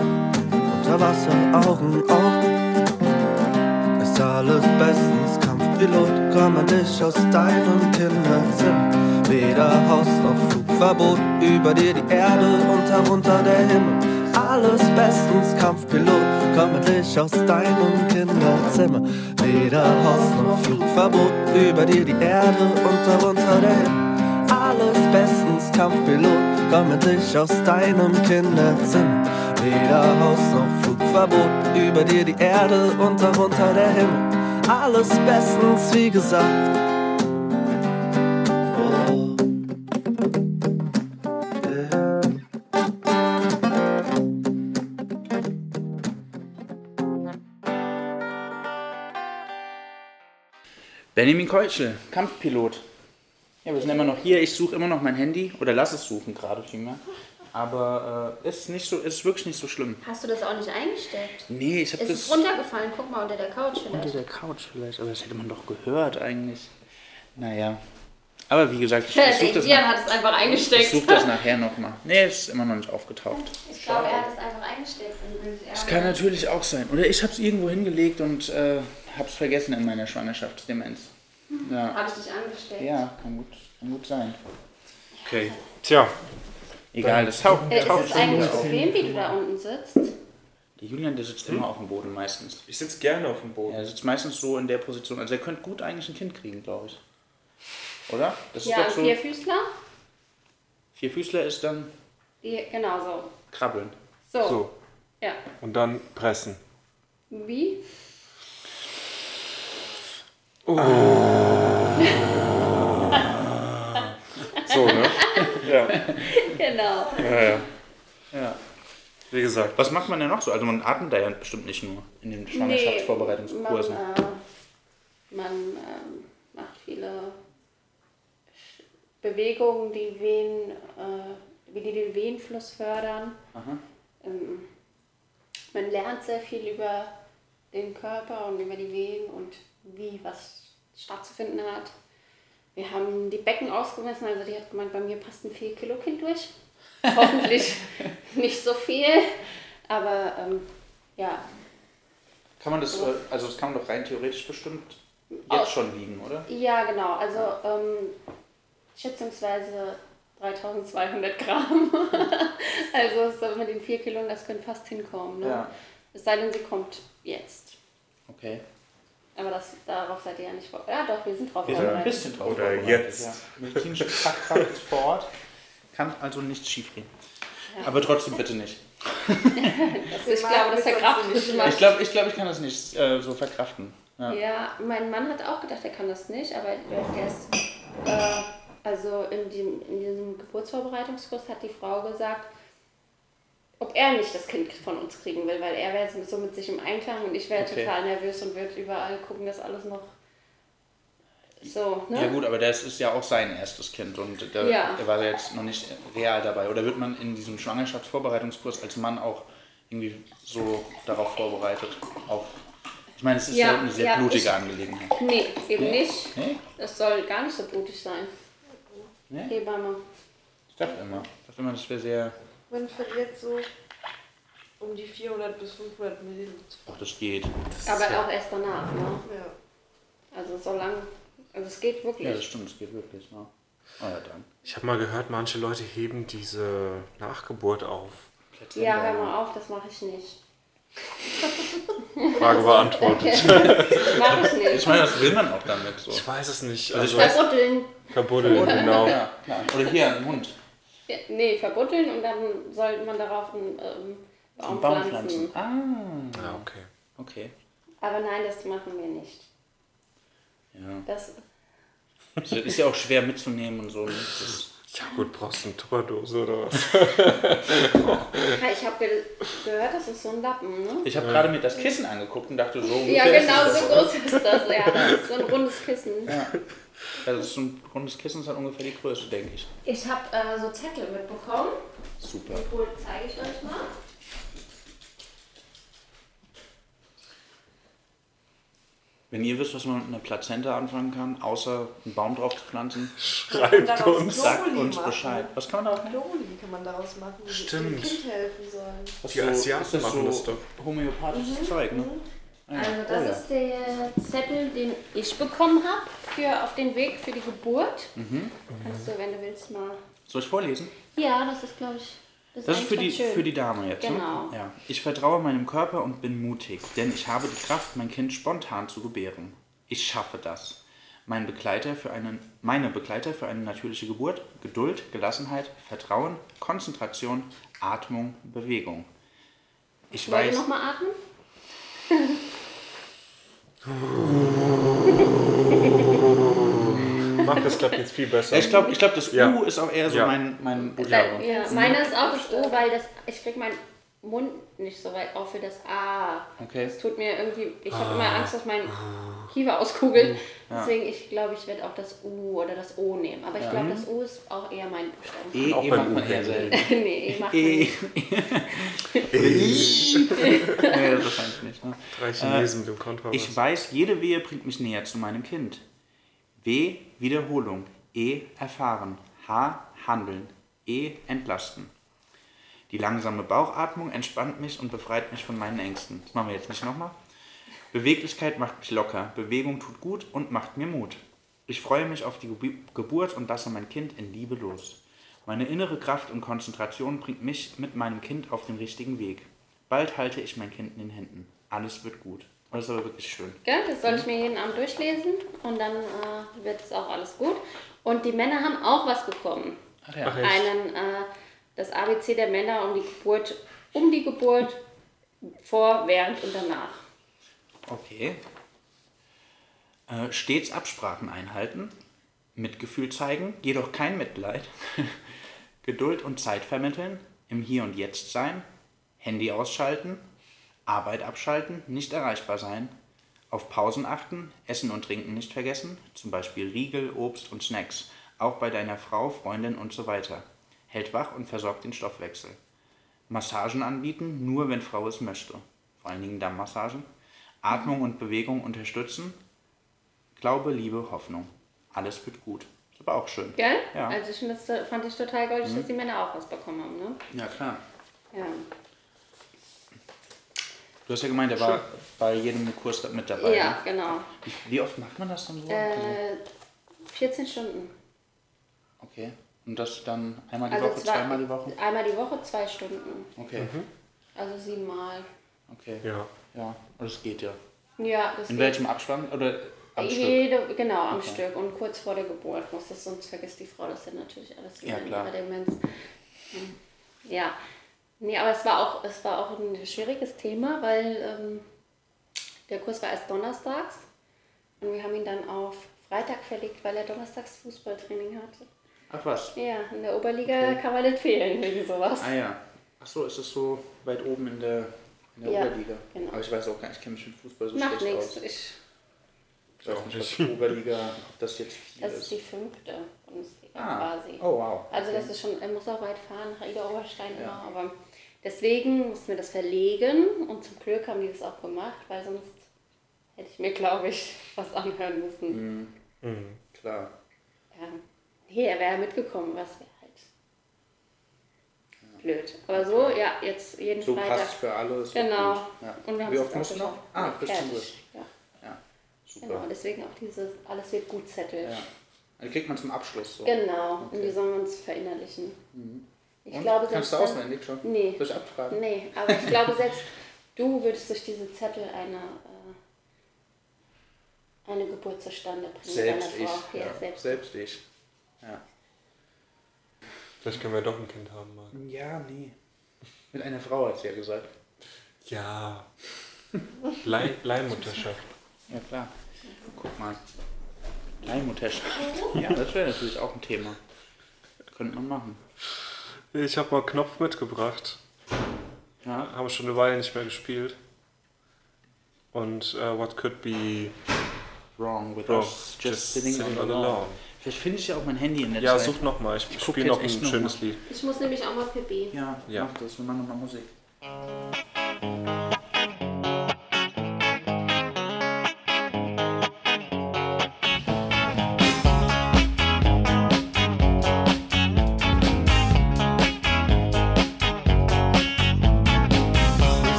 Unter Wasser, Augen auf. Ist alles bestens, Kampfpilot, komm endlich aus deinem Kinderzimmer. Weder Haus noch Flugverbot, über dir die Erde und darunter der Himmel. Alles bestens, Kampfpilot, komm endlich aus deinem Kinderzimmer. Weder Haus noch Flugverbot, über dir die Erde und darunter der Himmel. Alles bestens, Kampfpilot, komm endlich aus deinem Kinderzimmer. Weder Haus noch Flugverbot, über dir die Erde und darunter der Himmel. Alles bestens, wie gesagt.
Benjamin Keuschel, Kampfpilot. Ja, wir sind immer noch hier. Ich suche immer noch mein Handy oder lass es suchen gerade vielmehr. Aber äh, ist nicht so, ist wirklich nicht so schlimm.
Hast du das auch nicht eingestellt?
Nee, ich habe
Es ist
das
runtergefallen. Guck mal unter der Couch
unter
vielleicht.
der Couch vielleicht, aber das hätte man doch gehört eigentlich. Naja. Aber wie gesagt, ich
Der
versuche das, nach-
hat es einfach
ich
eingesteckt.
such das nachher nochmal. Nee, es ist immer noch nicht aufgetaucht.
Ich glaube, er hat es einfach eingesteckt.
Das kann natürlich auch sein. Oder ich habe es irgendwo hingelegt und äh, habe es vergessen in meiner Schwangerschaftsdemenz. Ja,
Habe ich dich angesteckt?
ja kann, gut, kann gut sein.
Okay. Tja,
Egal, das taucht,
Äh, ist es eigentlich bequem, wie du da unten sitzt?
Der Julian, der sitzt immer auf dem Boden meistens.
ich sitze gerne auf dem Boden.
Er sitzt meistens so in der Position. Also er könnte gut eigentlich ein Kind kriegen, glaube ich. Oder? Das
Ja,
ist doch so.
Vierfüßler?
Vierfüßler ist dann
Die, genau so.
Krabbeln.
So.
So,
Ja.
und dann pressen.
Wie?
So, ne? ja,
Genau.
ja, ja.
Ja.
Wie gesagt.
Was macht man denn noch so? Also man atmet da ja bestimmt nicht nur in den Schwangerschaftsvorbereitungskursen.
Man, äh, man ähm, macht viele Sch- Bewegungen, die Wehen, äh, wie die den Wehenfluss fördern.
Aha.
Ähm, man lernt sehr viel über den Körper und über die Wehen und wie was stattzufinden hat. Wir haben die Becken ausgemessen, also die hat gemeint, bei mir passt ein 4 Kilo Kind durch. Hoffentlich nicht so viel, aber ähm, ja,
Kann man das, äh, also das kann man doch rein theoretisch bestimmt jetzt
Aus-
schon wiegen, oder?
Ja, genau. Also ähm, schätzungsweise 3200 Gramm. also so mit den 4 Kilo, das könnte fast hinkommen. Ne?
Ja.
Es sei denn, sie kommt jetzt.
Okay.
Aber das, darauf seid ihr ja nicht vor. Ja, doch, wir sind drauf
Wir sind ein
vorbereitet.
bisschen drauf
Oder
vorbereitet,
jetzt.
Ja. Medizinische Fachkraft ist vor Ort. Kann also nichts schiefgehen. Aber trotzdem bitte nicht.
Ich glaube, das verkraftet
nicht.
nicht.
Ich glaube, ich, glaub, ich kann das nicht äh, so verkraften. Ja.
Ja, mein Mann hat auch gedacht, er kann das nicht, aber der ist, äh, also in diesem, in diesem Geburtsvorbereitungskurs hat die Frau gesagt, ob er nicht das Kind von uns kriegen will, weil er wäre so mit sich im Einklang und ich wäre
Okay.
total nervös und würde überall gucken, dass alles noch so, ne?
Ja gut, aber das ist ja auch sein erstes Kind und der,
Ja.
er war jetzt noch nicht real dabei. Oder wird man in diesem Schwangerschaftsvorbereitungskurs als Mann auch irgendwie so darauf vorbereitet? Auf, ich meine, es ist ja,
Ja,
eine sehr
ja,
blutige
ich-
Angelegenheit.
Nee, eben
Nee?
nicht.
Nee?
Das soll gar nicht so blutig sein.
Nee?
Hebamme.
Ich dachte immer. Ich dachte immer, das wäre sehr...
Man verliert so um die 400 bis 500 Milliliter.
Ach, das geht.
Aber auch erst danach, ne?
Ja.
Also so lang, also es geht wirklich.
Ja, das stimmt, das geht wirklich. Ja. Oh ja, dann.
Ich habe mal gehört, manche Leute heben diese Nachgeburt auf.
Ja, hör mal auf, das mache ich nicht.
Frage beantwortet.
Mache ich nicht.
Ich meine, das will man auch damit. So.
Ich weiß es nicht.
Also
Also,
ich
Verbuddeln.
verbuddeln, genau.
Ja, klar. Oder hier, ein Hund.
Ja, nee, verbuddeln und dann sollte man darauf einen ähm, Baum,
Ein Baum
pflanzen.
pflanzen. Ah,
Ja, okay.
okay.
Aber nein, das machen wir nicht.
Ja.
Das,
Das ist ja auch schwer mitzunehmen und so. ne?
Ja gut, brauchst du eine Tupperdose oder was?
Ja, ich habe ge gehört, das ist so ein Lappen, ne?
ich habe gerade mir das Kissen angeguckt und dachte, so
Ja, genau, so groß ist das. Ja, das ist so ein rundes Kissen.
Ja. Also das ist so ein rundes Kissen, ist halt ungefähr die Größe, denke ich.
Ich habe äh, so Zettel mitbekommen.
Super.
Cool, zeige ich euch mal.
Wenn ihr wisst, was man mit einer Plazenta anfangen kann, außer einen Baum drauf zu pflanzen,
Schreibt uns.
sagt
Globuli
uns
machen.
Bescheid. Was kann man da machen?
Globuli kann man daraus machen, die
Stimmt.
dem Kind helfen sollen.
Was
Die Asiaten
das
machen
so
das doch.
Homöopathisches Zeug, ne? Ah ja.
Also
Oh
das
ja.
ist der Zettel, den ich bekommen habe für auf den Weg für die Geburt.
Mhm.
Kannst du, wenn du willst, mal.
Soll ich vorlesen?
Ja, das ist, glaube ich.
Das ist für die,
schön.
für die Dame jetzt.
Genau.
Ne? Ja. Ich vertraue meinem Körper und bin mutig, denn ich habe die Kraft, mein Kind spontan zu gebären. Ich schaffe das. Mein Begleiter für einen, meine Begleiter für eine natürliche Geburt, Geduld, Gelassenheit, Vertrauen, Konzentration, Atmung, Bewegung. Ich
Wollt ihr
weiß,
nochmal atmen?
Mach das klappt jetzt viel besser.
Ja, ich glaube, ich glaub, das
Ja.
U ist auch eher so
Ja.
mein, mein
Ja,
Buchstabe.
ja, meine ist auch das O, weil das, ich krieg meinen Mund nicht so weit auf für das A.
Okay.
Das tut mir irgendwie, ich habe
Ah.
immer Angst, dass mein Kiefer auskugelt.
Ja.
Deswegen, ich glaube, ich werde auch das U oder das O nehmen. Aber ich
Ja.
glaube, das U ist auch eher mein Buchstaben.
E,
Auch
e
beim
macht man
U
eher selten.
nee, ich mach
E.
nicht.
nee, das wahrscheinlich nicht. Ne?
Drei Chinesen mit dem Kontrabass.
Ich weiß, jede Wehe bringt mich näher zu meinem Kind. W. Wiederholung. E. Erfahren. H. Handeln. E. Entlasten. Die langsame Bauchatmung entspannt mich und befreit mich von meinen Ängsten. Das machen wir jetzt nicht nochmal. Beweglichkeit macht mich locker. Bewegung tut gut und macht mir Mut. Ich freue mich auf die Gebu- Geburt und lasse mein Kind in Liebe los. Meine innere Kraft und Konzentration bringt mich mit meinem Kind auf den richtigen Weg. Bald halte ich mein Kind in den Händen. Alles wird gut. Das ist aber wirklich schön.
Ja, das soll ich mir jeden Abend durchlesen und dann äh, wird es auch alles gut. Und die Männer haben auch was bekommen.
Ach ja.
Ach?
Einen, äh, das ABC der Männer um die Geburt, um die Geburt, vor, während und danach.
Okay. Äh, stets Absprachen einhalten, Mitgefühl zeigen, jedoch kein Mitleid, Geduld und Zeit vermitteln, im Hier und Jetzt sein, Handy ausschalten, Arbeit abschalten, nicht erreichbar sein, Auf Pausen achten, Essen und Trinken nicht vergessen, zum Beispiel Riegel, Obst und Snacks, auch bei deiner Frau, Freundin und so weiter. Hält wach und versorgt den Stoffwechsel. Massagen anbieten, nur wenn Frau es möchte. Vor allen Dingen Dammmassagen. Atmung und Bewegung unterstützen. Glaube, Liebe, Hoffnung. Alles wird gut. Ist aber auch schön.
Gell?
Ja.
Also ich das fand ich total goldig,
Mhm.
dass die Männer auch was bekommen haben, ne?
Ja, klar.
Ja.
Du hast ja gemeint, er war bei jedem Kurs mit dabei.
Ja,
ne?
genau.
Wie, wie oft macht man das dann so?
Äh, 14 Stunden.
Okay. Und das dann einmal die
Also
Woche,
zwei-
zweimal die Woche?
Einmal die Woche, zwei Stunden.
Okay.
Also siebenmal.
Okay.
Ja.
Ja, das geht ja.
Ja, das
In
geht.
welchem Abspann? Oder am Stück?
Jede, genau, am
Okay.
Stück und kurz vor der Geburt muss das, sonst vergisst die Frau das dann natürlich alles wieder
Ja, klar.
Demenz. Ja, nee, aber es war auch, es war auch ein schwieriges Thema, weil ähm, der Kurs war erst donnerstags und wir haben ihn dann auf Freitag verlegt, weil er donnerstags Fußballtraining hatte.
Ach was.
Ja, in der Oberliga kann man nicht fehlen wegen sowas.
Ah ja. Ach so, ist es so weit oben in der, in der
Ja,
Oberliga?
genau.
Aber ich weiß auch gar nicht, ich kenne mich mit Fußball so
Macht
schlecht
nichts.
aus.
Ich,
Ich weiß nicht, was die Oberliga, ob das jetzt viel
das ist
ist.
die fünfte Bundesliga
Ah.
quasi.
Oh wow.
Also
Okay.
das ist schon, er muss auch weit fahren, nach Ida Oberstein
Ja.
immer, aber deswegen mussten wir das verlegen und zum Glück haben die das auch gemacht, weil sonst hätte ich mir, glaube ich, was anhören müssen.
Mhm. Klar.
Ja. Nee, er wäre mitgekommen, was wäre halt blöd. Aber so, ja, jetzt jeden
So
Freitag.
passt für alle. Ist
Genau.
Ja.
Und wir haben
Wie oft
auch
musst du noch? Ah,
Ja,
du
fertig.
durch.
Ja.
Ja. Super.
Genau, deswegen auch dieses Alles wird gut Zettel.
Ja. Dann kriegt man zum Abschluss so.
Genau, und
Okay.
die sollen wir uns verinnerlichen. Ich
Und?
glaube,
Kannst du auswendig schon?
Nee.
Soll ich abfragen?
Nee, aber ich glaube, selbst du würdest durch diese Zettel eine, äh, eine Geburt zustande bringen.
Selbst ich.
Ja,
Ja.
selbst.
Selbst ich. Ja.
Vielleicht können wir doch ein Kind haben, Marc.
Ja, nee. Mit einer Frau hat sie ja gesagt.
Ja. Leih Leihmutterschaft.
Ja, klar. Guck mal. Leihmutterschaft. Ja, das wäre natürlich auch ein Thema. Könnte man machen.
Ich habe mal Knopf mitgebracht.
Ja.
Haben schon eine Weile nicht mehr gespielt. Und äh, what could be
Wrong with
wrong?
us just, sitting, on the
on the
lawn. Vielleicht finde ich ja auch mein Handy in der
Ja,
Zeit.
such noch mal. Ich,
Ich
spiele noch
echt
ein
noch
schönes
mal.
Lied.
Ich muss nämlich auch mal Pipi.
Ja,
Ja.
mach das. Wir machen nochmal Musik.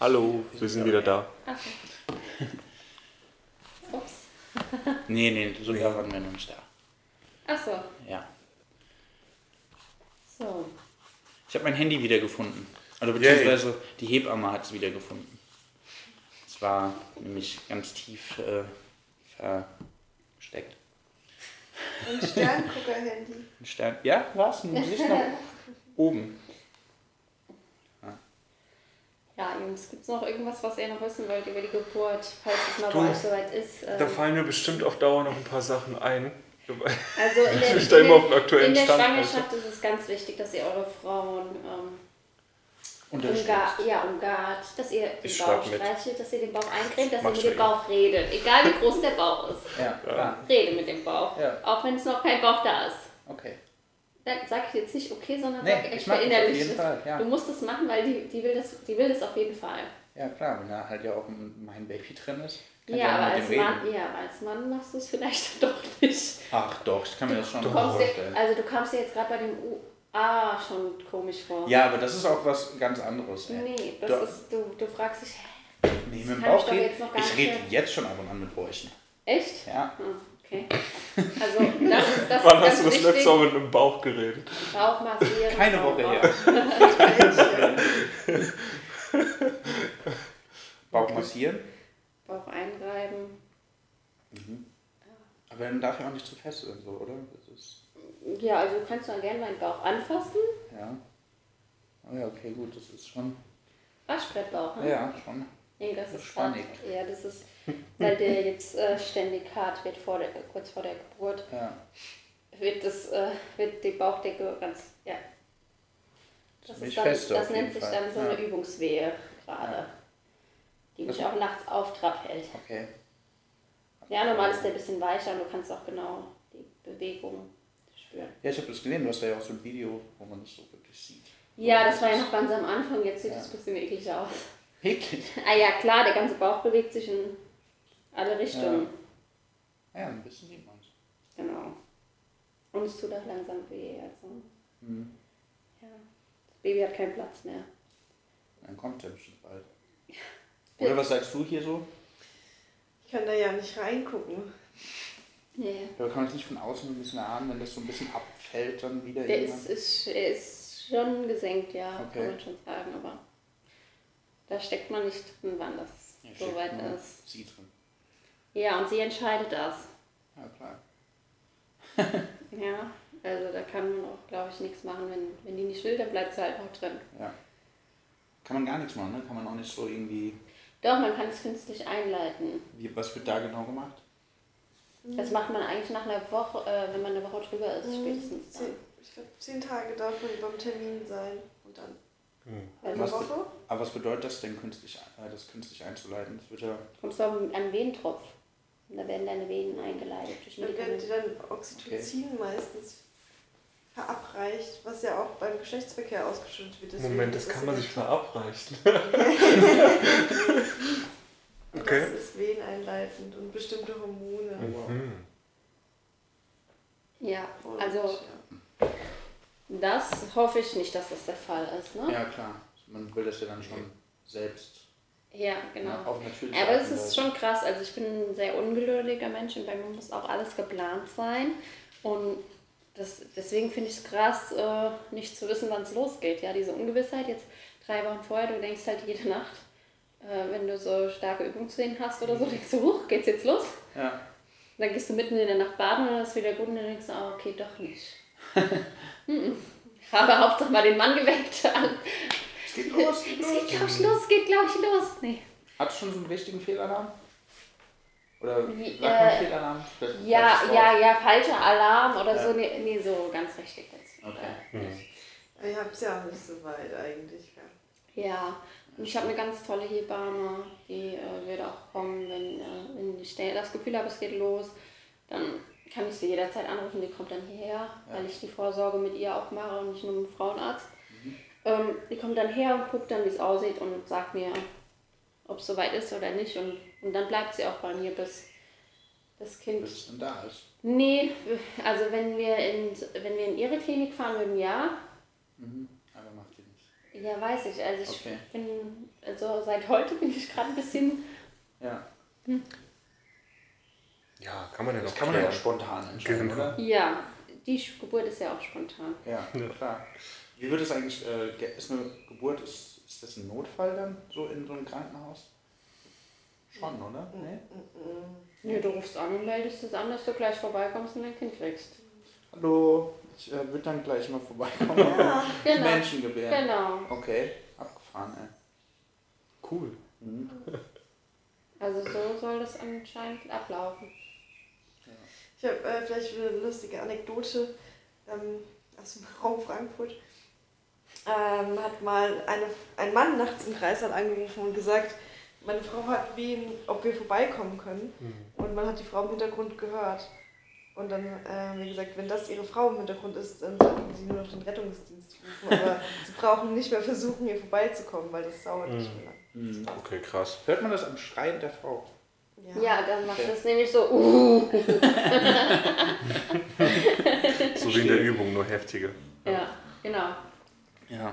Hallo, wir sind wieder da.
Achso. Ups.
Nee, nee, so ja. waren wir noch nicht da.
Achso.
Ja.
So.
Ich habe mein Handy wiedergefunden. Also beziehungsweise die Hebamme hat es wiedergefunden. Es war nämlich ganz tief äh, versteckt.
Ein Sterngucker-Handy.
Ein Stern. Ja, Gesicht nach oben.
Ja, Jungs, gibt es noch irgendwas, was ihr noch wissen wollt über die Geburt, falls es mal
Du,
bei euch soweit ist?
Da
Ähm,
fallen mir bestimmt auf Dauer noch ein paar Sachen ein.
Also in der,
Ich bin da immer auf dem aktuellen
in der
Stand,
Schwangerschaft ist es ganz wichtig, dass ihr eure Frauen ähm,
Unterstützt.
ja, umgart, dass ihr den
Ich
Bauch streichelt, dass ihr den Bauch eincremt, dass
Mach
ihr mit dem
ja.
Bauch redet. Egal wie groß der Bauch ist.
Ja, klar.
Rede mit dem Bauch.
Ja.
Auch wenn es noch kein Bauch da ist.
Okay.
Sag ich jetzt nicht okay, sondern
Nee,
sag
ich
echt
mach das ja.
Du musst es machen, weil die, die, will das, die will das auf jeden Fall.
Ja, klar, wenn da halt ja auch mein Baby drin ist. ich
Ja, aber als Mann,
reden.
ja, als Mann machst du es vielleicht doch nicht.
Ach doch, ich kann mir das schon
Du
vorstellen.
dir, also du kamst dir jetzt gerade bei dem UA schon komisch vor.
Ja, aber das ist auch was ganz anderes. Ey.
Nee, das
Doch.
ist, du, du fragst dich, hä?
Nee, mit dem
ich
Bauch reden. Ich
nicht
rede jetzt schon ab und an mit Bräuchen.
Echt?
Ja.
Hm, Okay. Also das ist das
Wann
ist
hast
ganz
du das
wichtig.
letzte Mal mit einem Bauch geredet?
Bauch massieren.
Keine Woche her. Bauch massieren.
Bauch einreiben.
Aber dann darf er auch nicht zu fest sein, so, oder? Das ist,
Ja, also du kannst dann gerne meinen Bauch anfassen.
ja. Oh ja, okay, gut, das ist schon.
Waschbrettbauch, ne?
Ja, schon.
Nee, das ist
Spannend.
grad- Ja, das ist, weil der jetzt äh, ständig hart wird vor der, kurz vor der Geburt,
Ja.
wird das, äh, wird die Bauchdecke ganz, ja. Das, ist dann,
feste
das nennt sich
Fall.
dann so
Ja.
eine Übungswehe gerade,
Ja.
die
Das
mich auch nachts auf Trab hält.
Okay.
Ja, normal ist der ein bisschen weicher und du kannst auch genau die Bewegung spüren.
Ja, ich habe das gesehen, du hast da ja auch so ein Video, wo man das so wirklich sieht.
Ja, das war ja noch ganz am Anfang, jetzt sieht
Ja.
es ein bisschen eklig aus.
Eklig.
Ah ja, klar, der ganze Bauch bewegt sich in alle Richtungen.
Ja, ein bisschen sieht man es.
Genau. Und es tut auch langsam weh. Also,
Mhm.
ja. Das Baby hat keinen Platz mehr.
Dann kommt er bestimmt bald. Oder was sagst du hier so?
Ich kann da ja nicht reingucken.
Nee.
Ja, kann man das nicht von außen ein bisschen ahnen, wenn das so ein bisschen abfällt dann wieder
Der
irgendwann?
ist, ist, er ist schon gesenkt, ja,
Okay.
kann man schon sagen, aber da steckt man nicht drin, wann das
Ja,
so
steckt
weit
nur
ist.
Sie drin.
Ja, und sie entscheidet das.
Ja, klar.
Ja, also da kann man auch, glaube ich, nichts machen. Wenn, wenn die nicht will, dann bleibt sie halt auch drin.
Ja. Kann man gar nichts machen, ne? Kann man auch nicht so irgendwie.
Doch, man kann es künstlich einleiten.
Wie, was wird da genau gemacht?
Das macht man eigentlich nach einer Woche, äh, wenn man eine Woche drüber ist, spätestens dann.
Zehn, ich glaube, zehn Tage darf man beim Termin sein. Und dann eine
Was,
Woche.
aber was bedeutet das denn, künstlich, äh, das künstlich einzuleiten? Das wird ja.
Kommst du an einen Venentropf. Und da werden deine Venen eingeleitet durch
Dann werden dir dann Oxytocin meistens verabreicht, was ja auch beim Geschlechtsverkehr ausgeschüttet wird. Deswegen
Moment, das kann man sich verabreichen. Okay.
Das ist veneinleitend und bestimmte Hormone.
Mhm.
Ja,
Und,
also
ja.
Das hoffe ich nicht, dass das der Fall ist. Ne?
Ja, klar. Man will das ja dann schon selbst.
Ja, genau.
Ja, auf natürliche
Aber es
und
ist schon krass. Also ich bin ein sehr ungeduldiger Mensch und bei mir muss auch alles geplant sein. Und das, deswegen finde ich es krass, äh, nicht zu wissen, wann es losgeht. Ja, diese Ungewissheit jetzt drei Wochen vorher, du denkst halt jede Nacht, äh, wenn du so starke Übungsszenen hast oder so, denkst du, huch, geht's jetzt los?
Ja.
Dann gehst du mitten in der Nacht baden und dann ist wieder gut und dann denkst du, ah, okay, doch nicht. Mhm. Habe Hauptsache mal den Mann geweckt.
Es geht los, geht
Es
los.
geht, glaube ich, los, es geht, glaube ich, los. Nee.
Hast du schon so einen richtigen Fehlalarm? Oder sagt man
äh,
Fehlalarm? Vielleicht
Ja, ja, ja, falscher Alarm oder
Ja.
so. Nee, nee, so ganz richtig jetzt.
Okay.
Ich habe es ja auch nicht so weit eigentlich. Ja.
Ja, und ich habe eine ganz tolle Hebamme, die äh, wird auch kommen, wenn, äh, wenn ich das Gefühl habe, es geht los. Dann kann ich sie jederzeit anrufen, die kommt dann hierher, weil ich die Vorsorge mit ihr auch mache und nicht nur mit dem Frauenarzt. Ähm, die kommt dann her und guckt dann, wie es aussieht und sagt mir, ob es soweit ist oder nicht. Und, und dann bleibt sie auch bei mir, bis das Kind
Bis es dann da ist.
Nee, also wenn wir in, wenn wir in ihre Klinik fahren würden, ja.
Aber macht ihr nicht.
Ja, weiß ich. Also ich
Okay.
bin, also seit heute bin ich gerade ein bisschen,
Ja.
Ja, kann man ja noch
Kann man ja auch spontan entscheiden,
Genau.
oder?
ja, die Geburt ist ja auch spontan.
Ja, klar. Wie wird es eigentlich, äh, ist eine Geburt, ist, ist das ein Notfall dann, so in so einem Krankenhaus? Schon, oder? Nee?
Nee, du rufst an und meldest es an, dass du gleich vorbeikommst und dein Kind kriegst.
Hallo, ich äh, würde dann gleich mal vorbeikommen.
Genau.
Menschen gebären.
Genau.
Okay, abgefahren, ey. Cool. Mhm.
Also so soll das anscheinend ablaufen.
Ich habe äh, vielleicht wieder eine lustige Anekdote ähm, aus dem Raum Frankfurt. Ähm, hat mal eine, ein Mann nachts im Kreißsaal angerufen und gesagt, meine Frau hat wen, ob wir vorbeikommen können. Und man hat die Frau im Hintergrund gehört. Und dann äh, haben wir gesagt, wenn das ihre Frau im Hintergrund ist, dann sollten sie nur noch den Rettungsdienst rufen. Aber sie brauchen nicht mehr versuchen, hier vorbeizukommen, weil das dauert nicht mehr lang.
Mhm.
Okay, krass.
Hört man das am Schreien der Frau?
Ja, dann macht
Okay.
es nämlich so, uh.
So wie in der Übung, nur heftiger.
ja, genau.
Ja.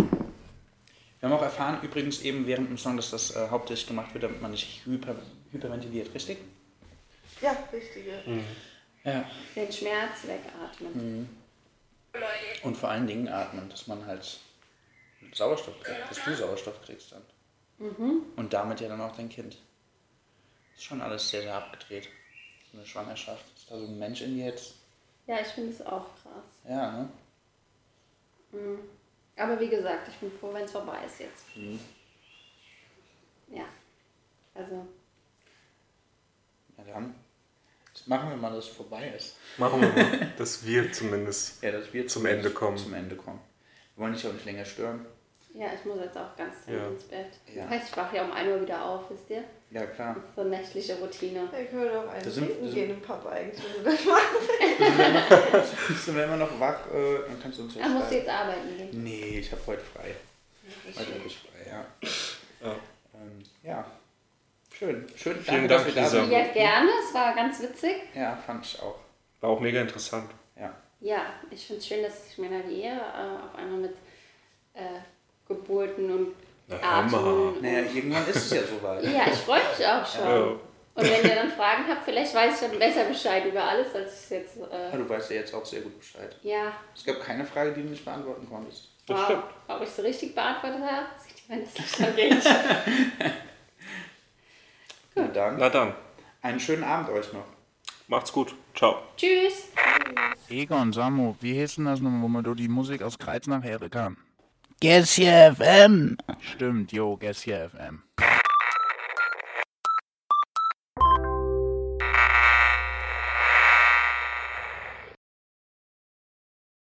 Wir haben auch erfahren, übrigens eben während dem Song, dass das äh, hauptsächlich gemacht wird, damit man nicht hyper, hyperventiliert, richtig?
Ja, richtige.
Ja.
Den Schmerz wegatmen.
Mhm. Und vor allen Dingen atmen, dass man halt Sauerstoff kriegt, dass du Sauerstoff kriegst dann.
Mhm.
Und damit ja dann auch dein Kind. Ist schon alles sehr, sehr abgedreht. So eine Schwangerschaft. Ist da so ein Mensch in dir jetzt?
Ja, ich finde es auch krass.
Ja, ne?
Mhm. Aber wie gesagt, ich bin froh, wenn es vorbei ist jetzt.
Mhm.
Ja. Also,
Ja, dann jetzt machen wir mal, dass es vorbei ist.
Machen wir mal, dass wir zumindest
Ja, dass wir
zum Ende kommen.
Zum Ende kommen. Wir wollen dich auch nicht länger stören.
Ja, ich muss jetzt auch ganz
Ja.
ins Bett.
Ja.
Das heißt, ich wache ja um 1 Uhr wieder auf, wisst ihr?
Ja, klar.
So nächtliche Routine.
Ja, können wir doch einen
Da sind-
trinken gehen im Pub eigentlich, wenn du das machst.
Bist du immer noch wach? Äh, dann kannst du uns ja
Ach, musst du jetzt arbeiten gehen?
Nee, ich habe heute frei.
das
Heute habe ich frei, ja.
Ja.
Ähm, ja. Schön. Schön.
Vielen
Danke,
Dank,
dass wir da sind.
Ja, gerne. Es war ganz witzig.
Ja, fand ich auch.
War auch mega interessant.
Ja.
Ja, ich finde es schön, dass ich die Ehre äh, auf einmal mit äh, Geburten und
Na.
Naja, irgendwann ist es ja soweit.
Ja, ich freue mich auch schon.
Ja.
Und wenn ihr dann Fragen habt, vielleicht weiß ich dann besser Bescheid über alles, als ich es jetzt.
Ja,
Äh,
du weißt ja jetzt auch sehr gut Bescheid.
ja,
Es gab keine Frage, die du nicht beantworten konntest.
Das
wow.
stimmt.
Ob ich so richtig beantwortet habe, sieht ihr, wenn das Licht angeht.
Na dann,
Na dann,
einen schönen Abend euch noch.
macht's gut. Ciao.
Tschüss.
Egon, Samu, wie heißt denn das nun, wo man die Musik aus Kreuznach hören kann? Gessia FM. Stimmt, jo, Gessia FM.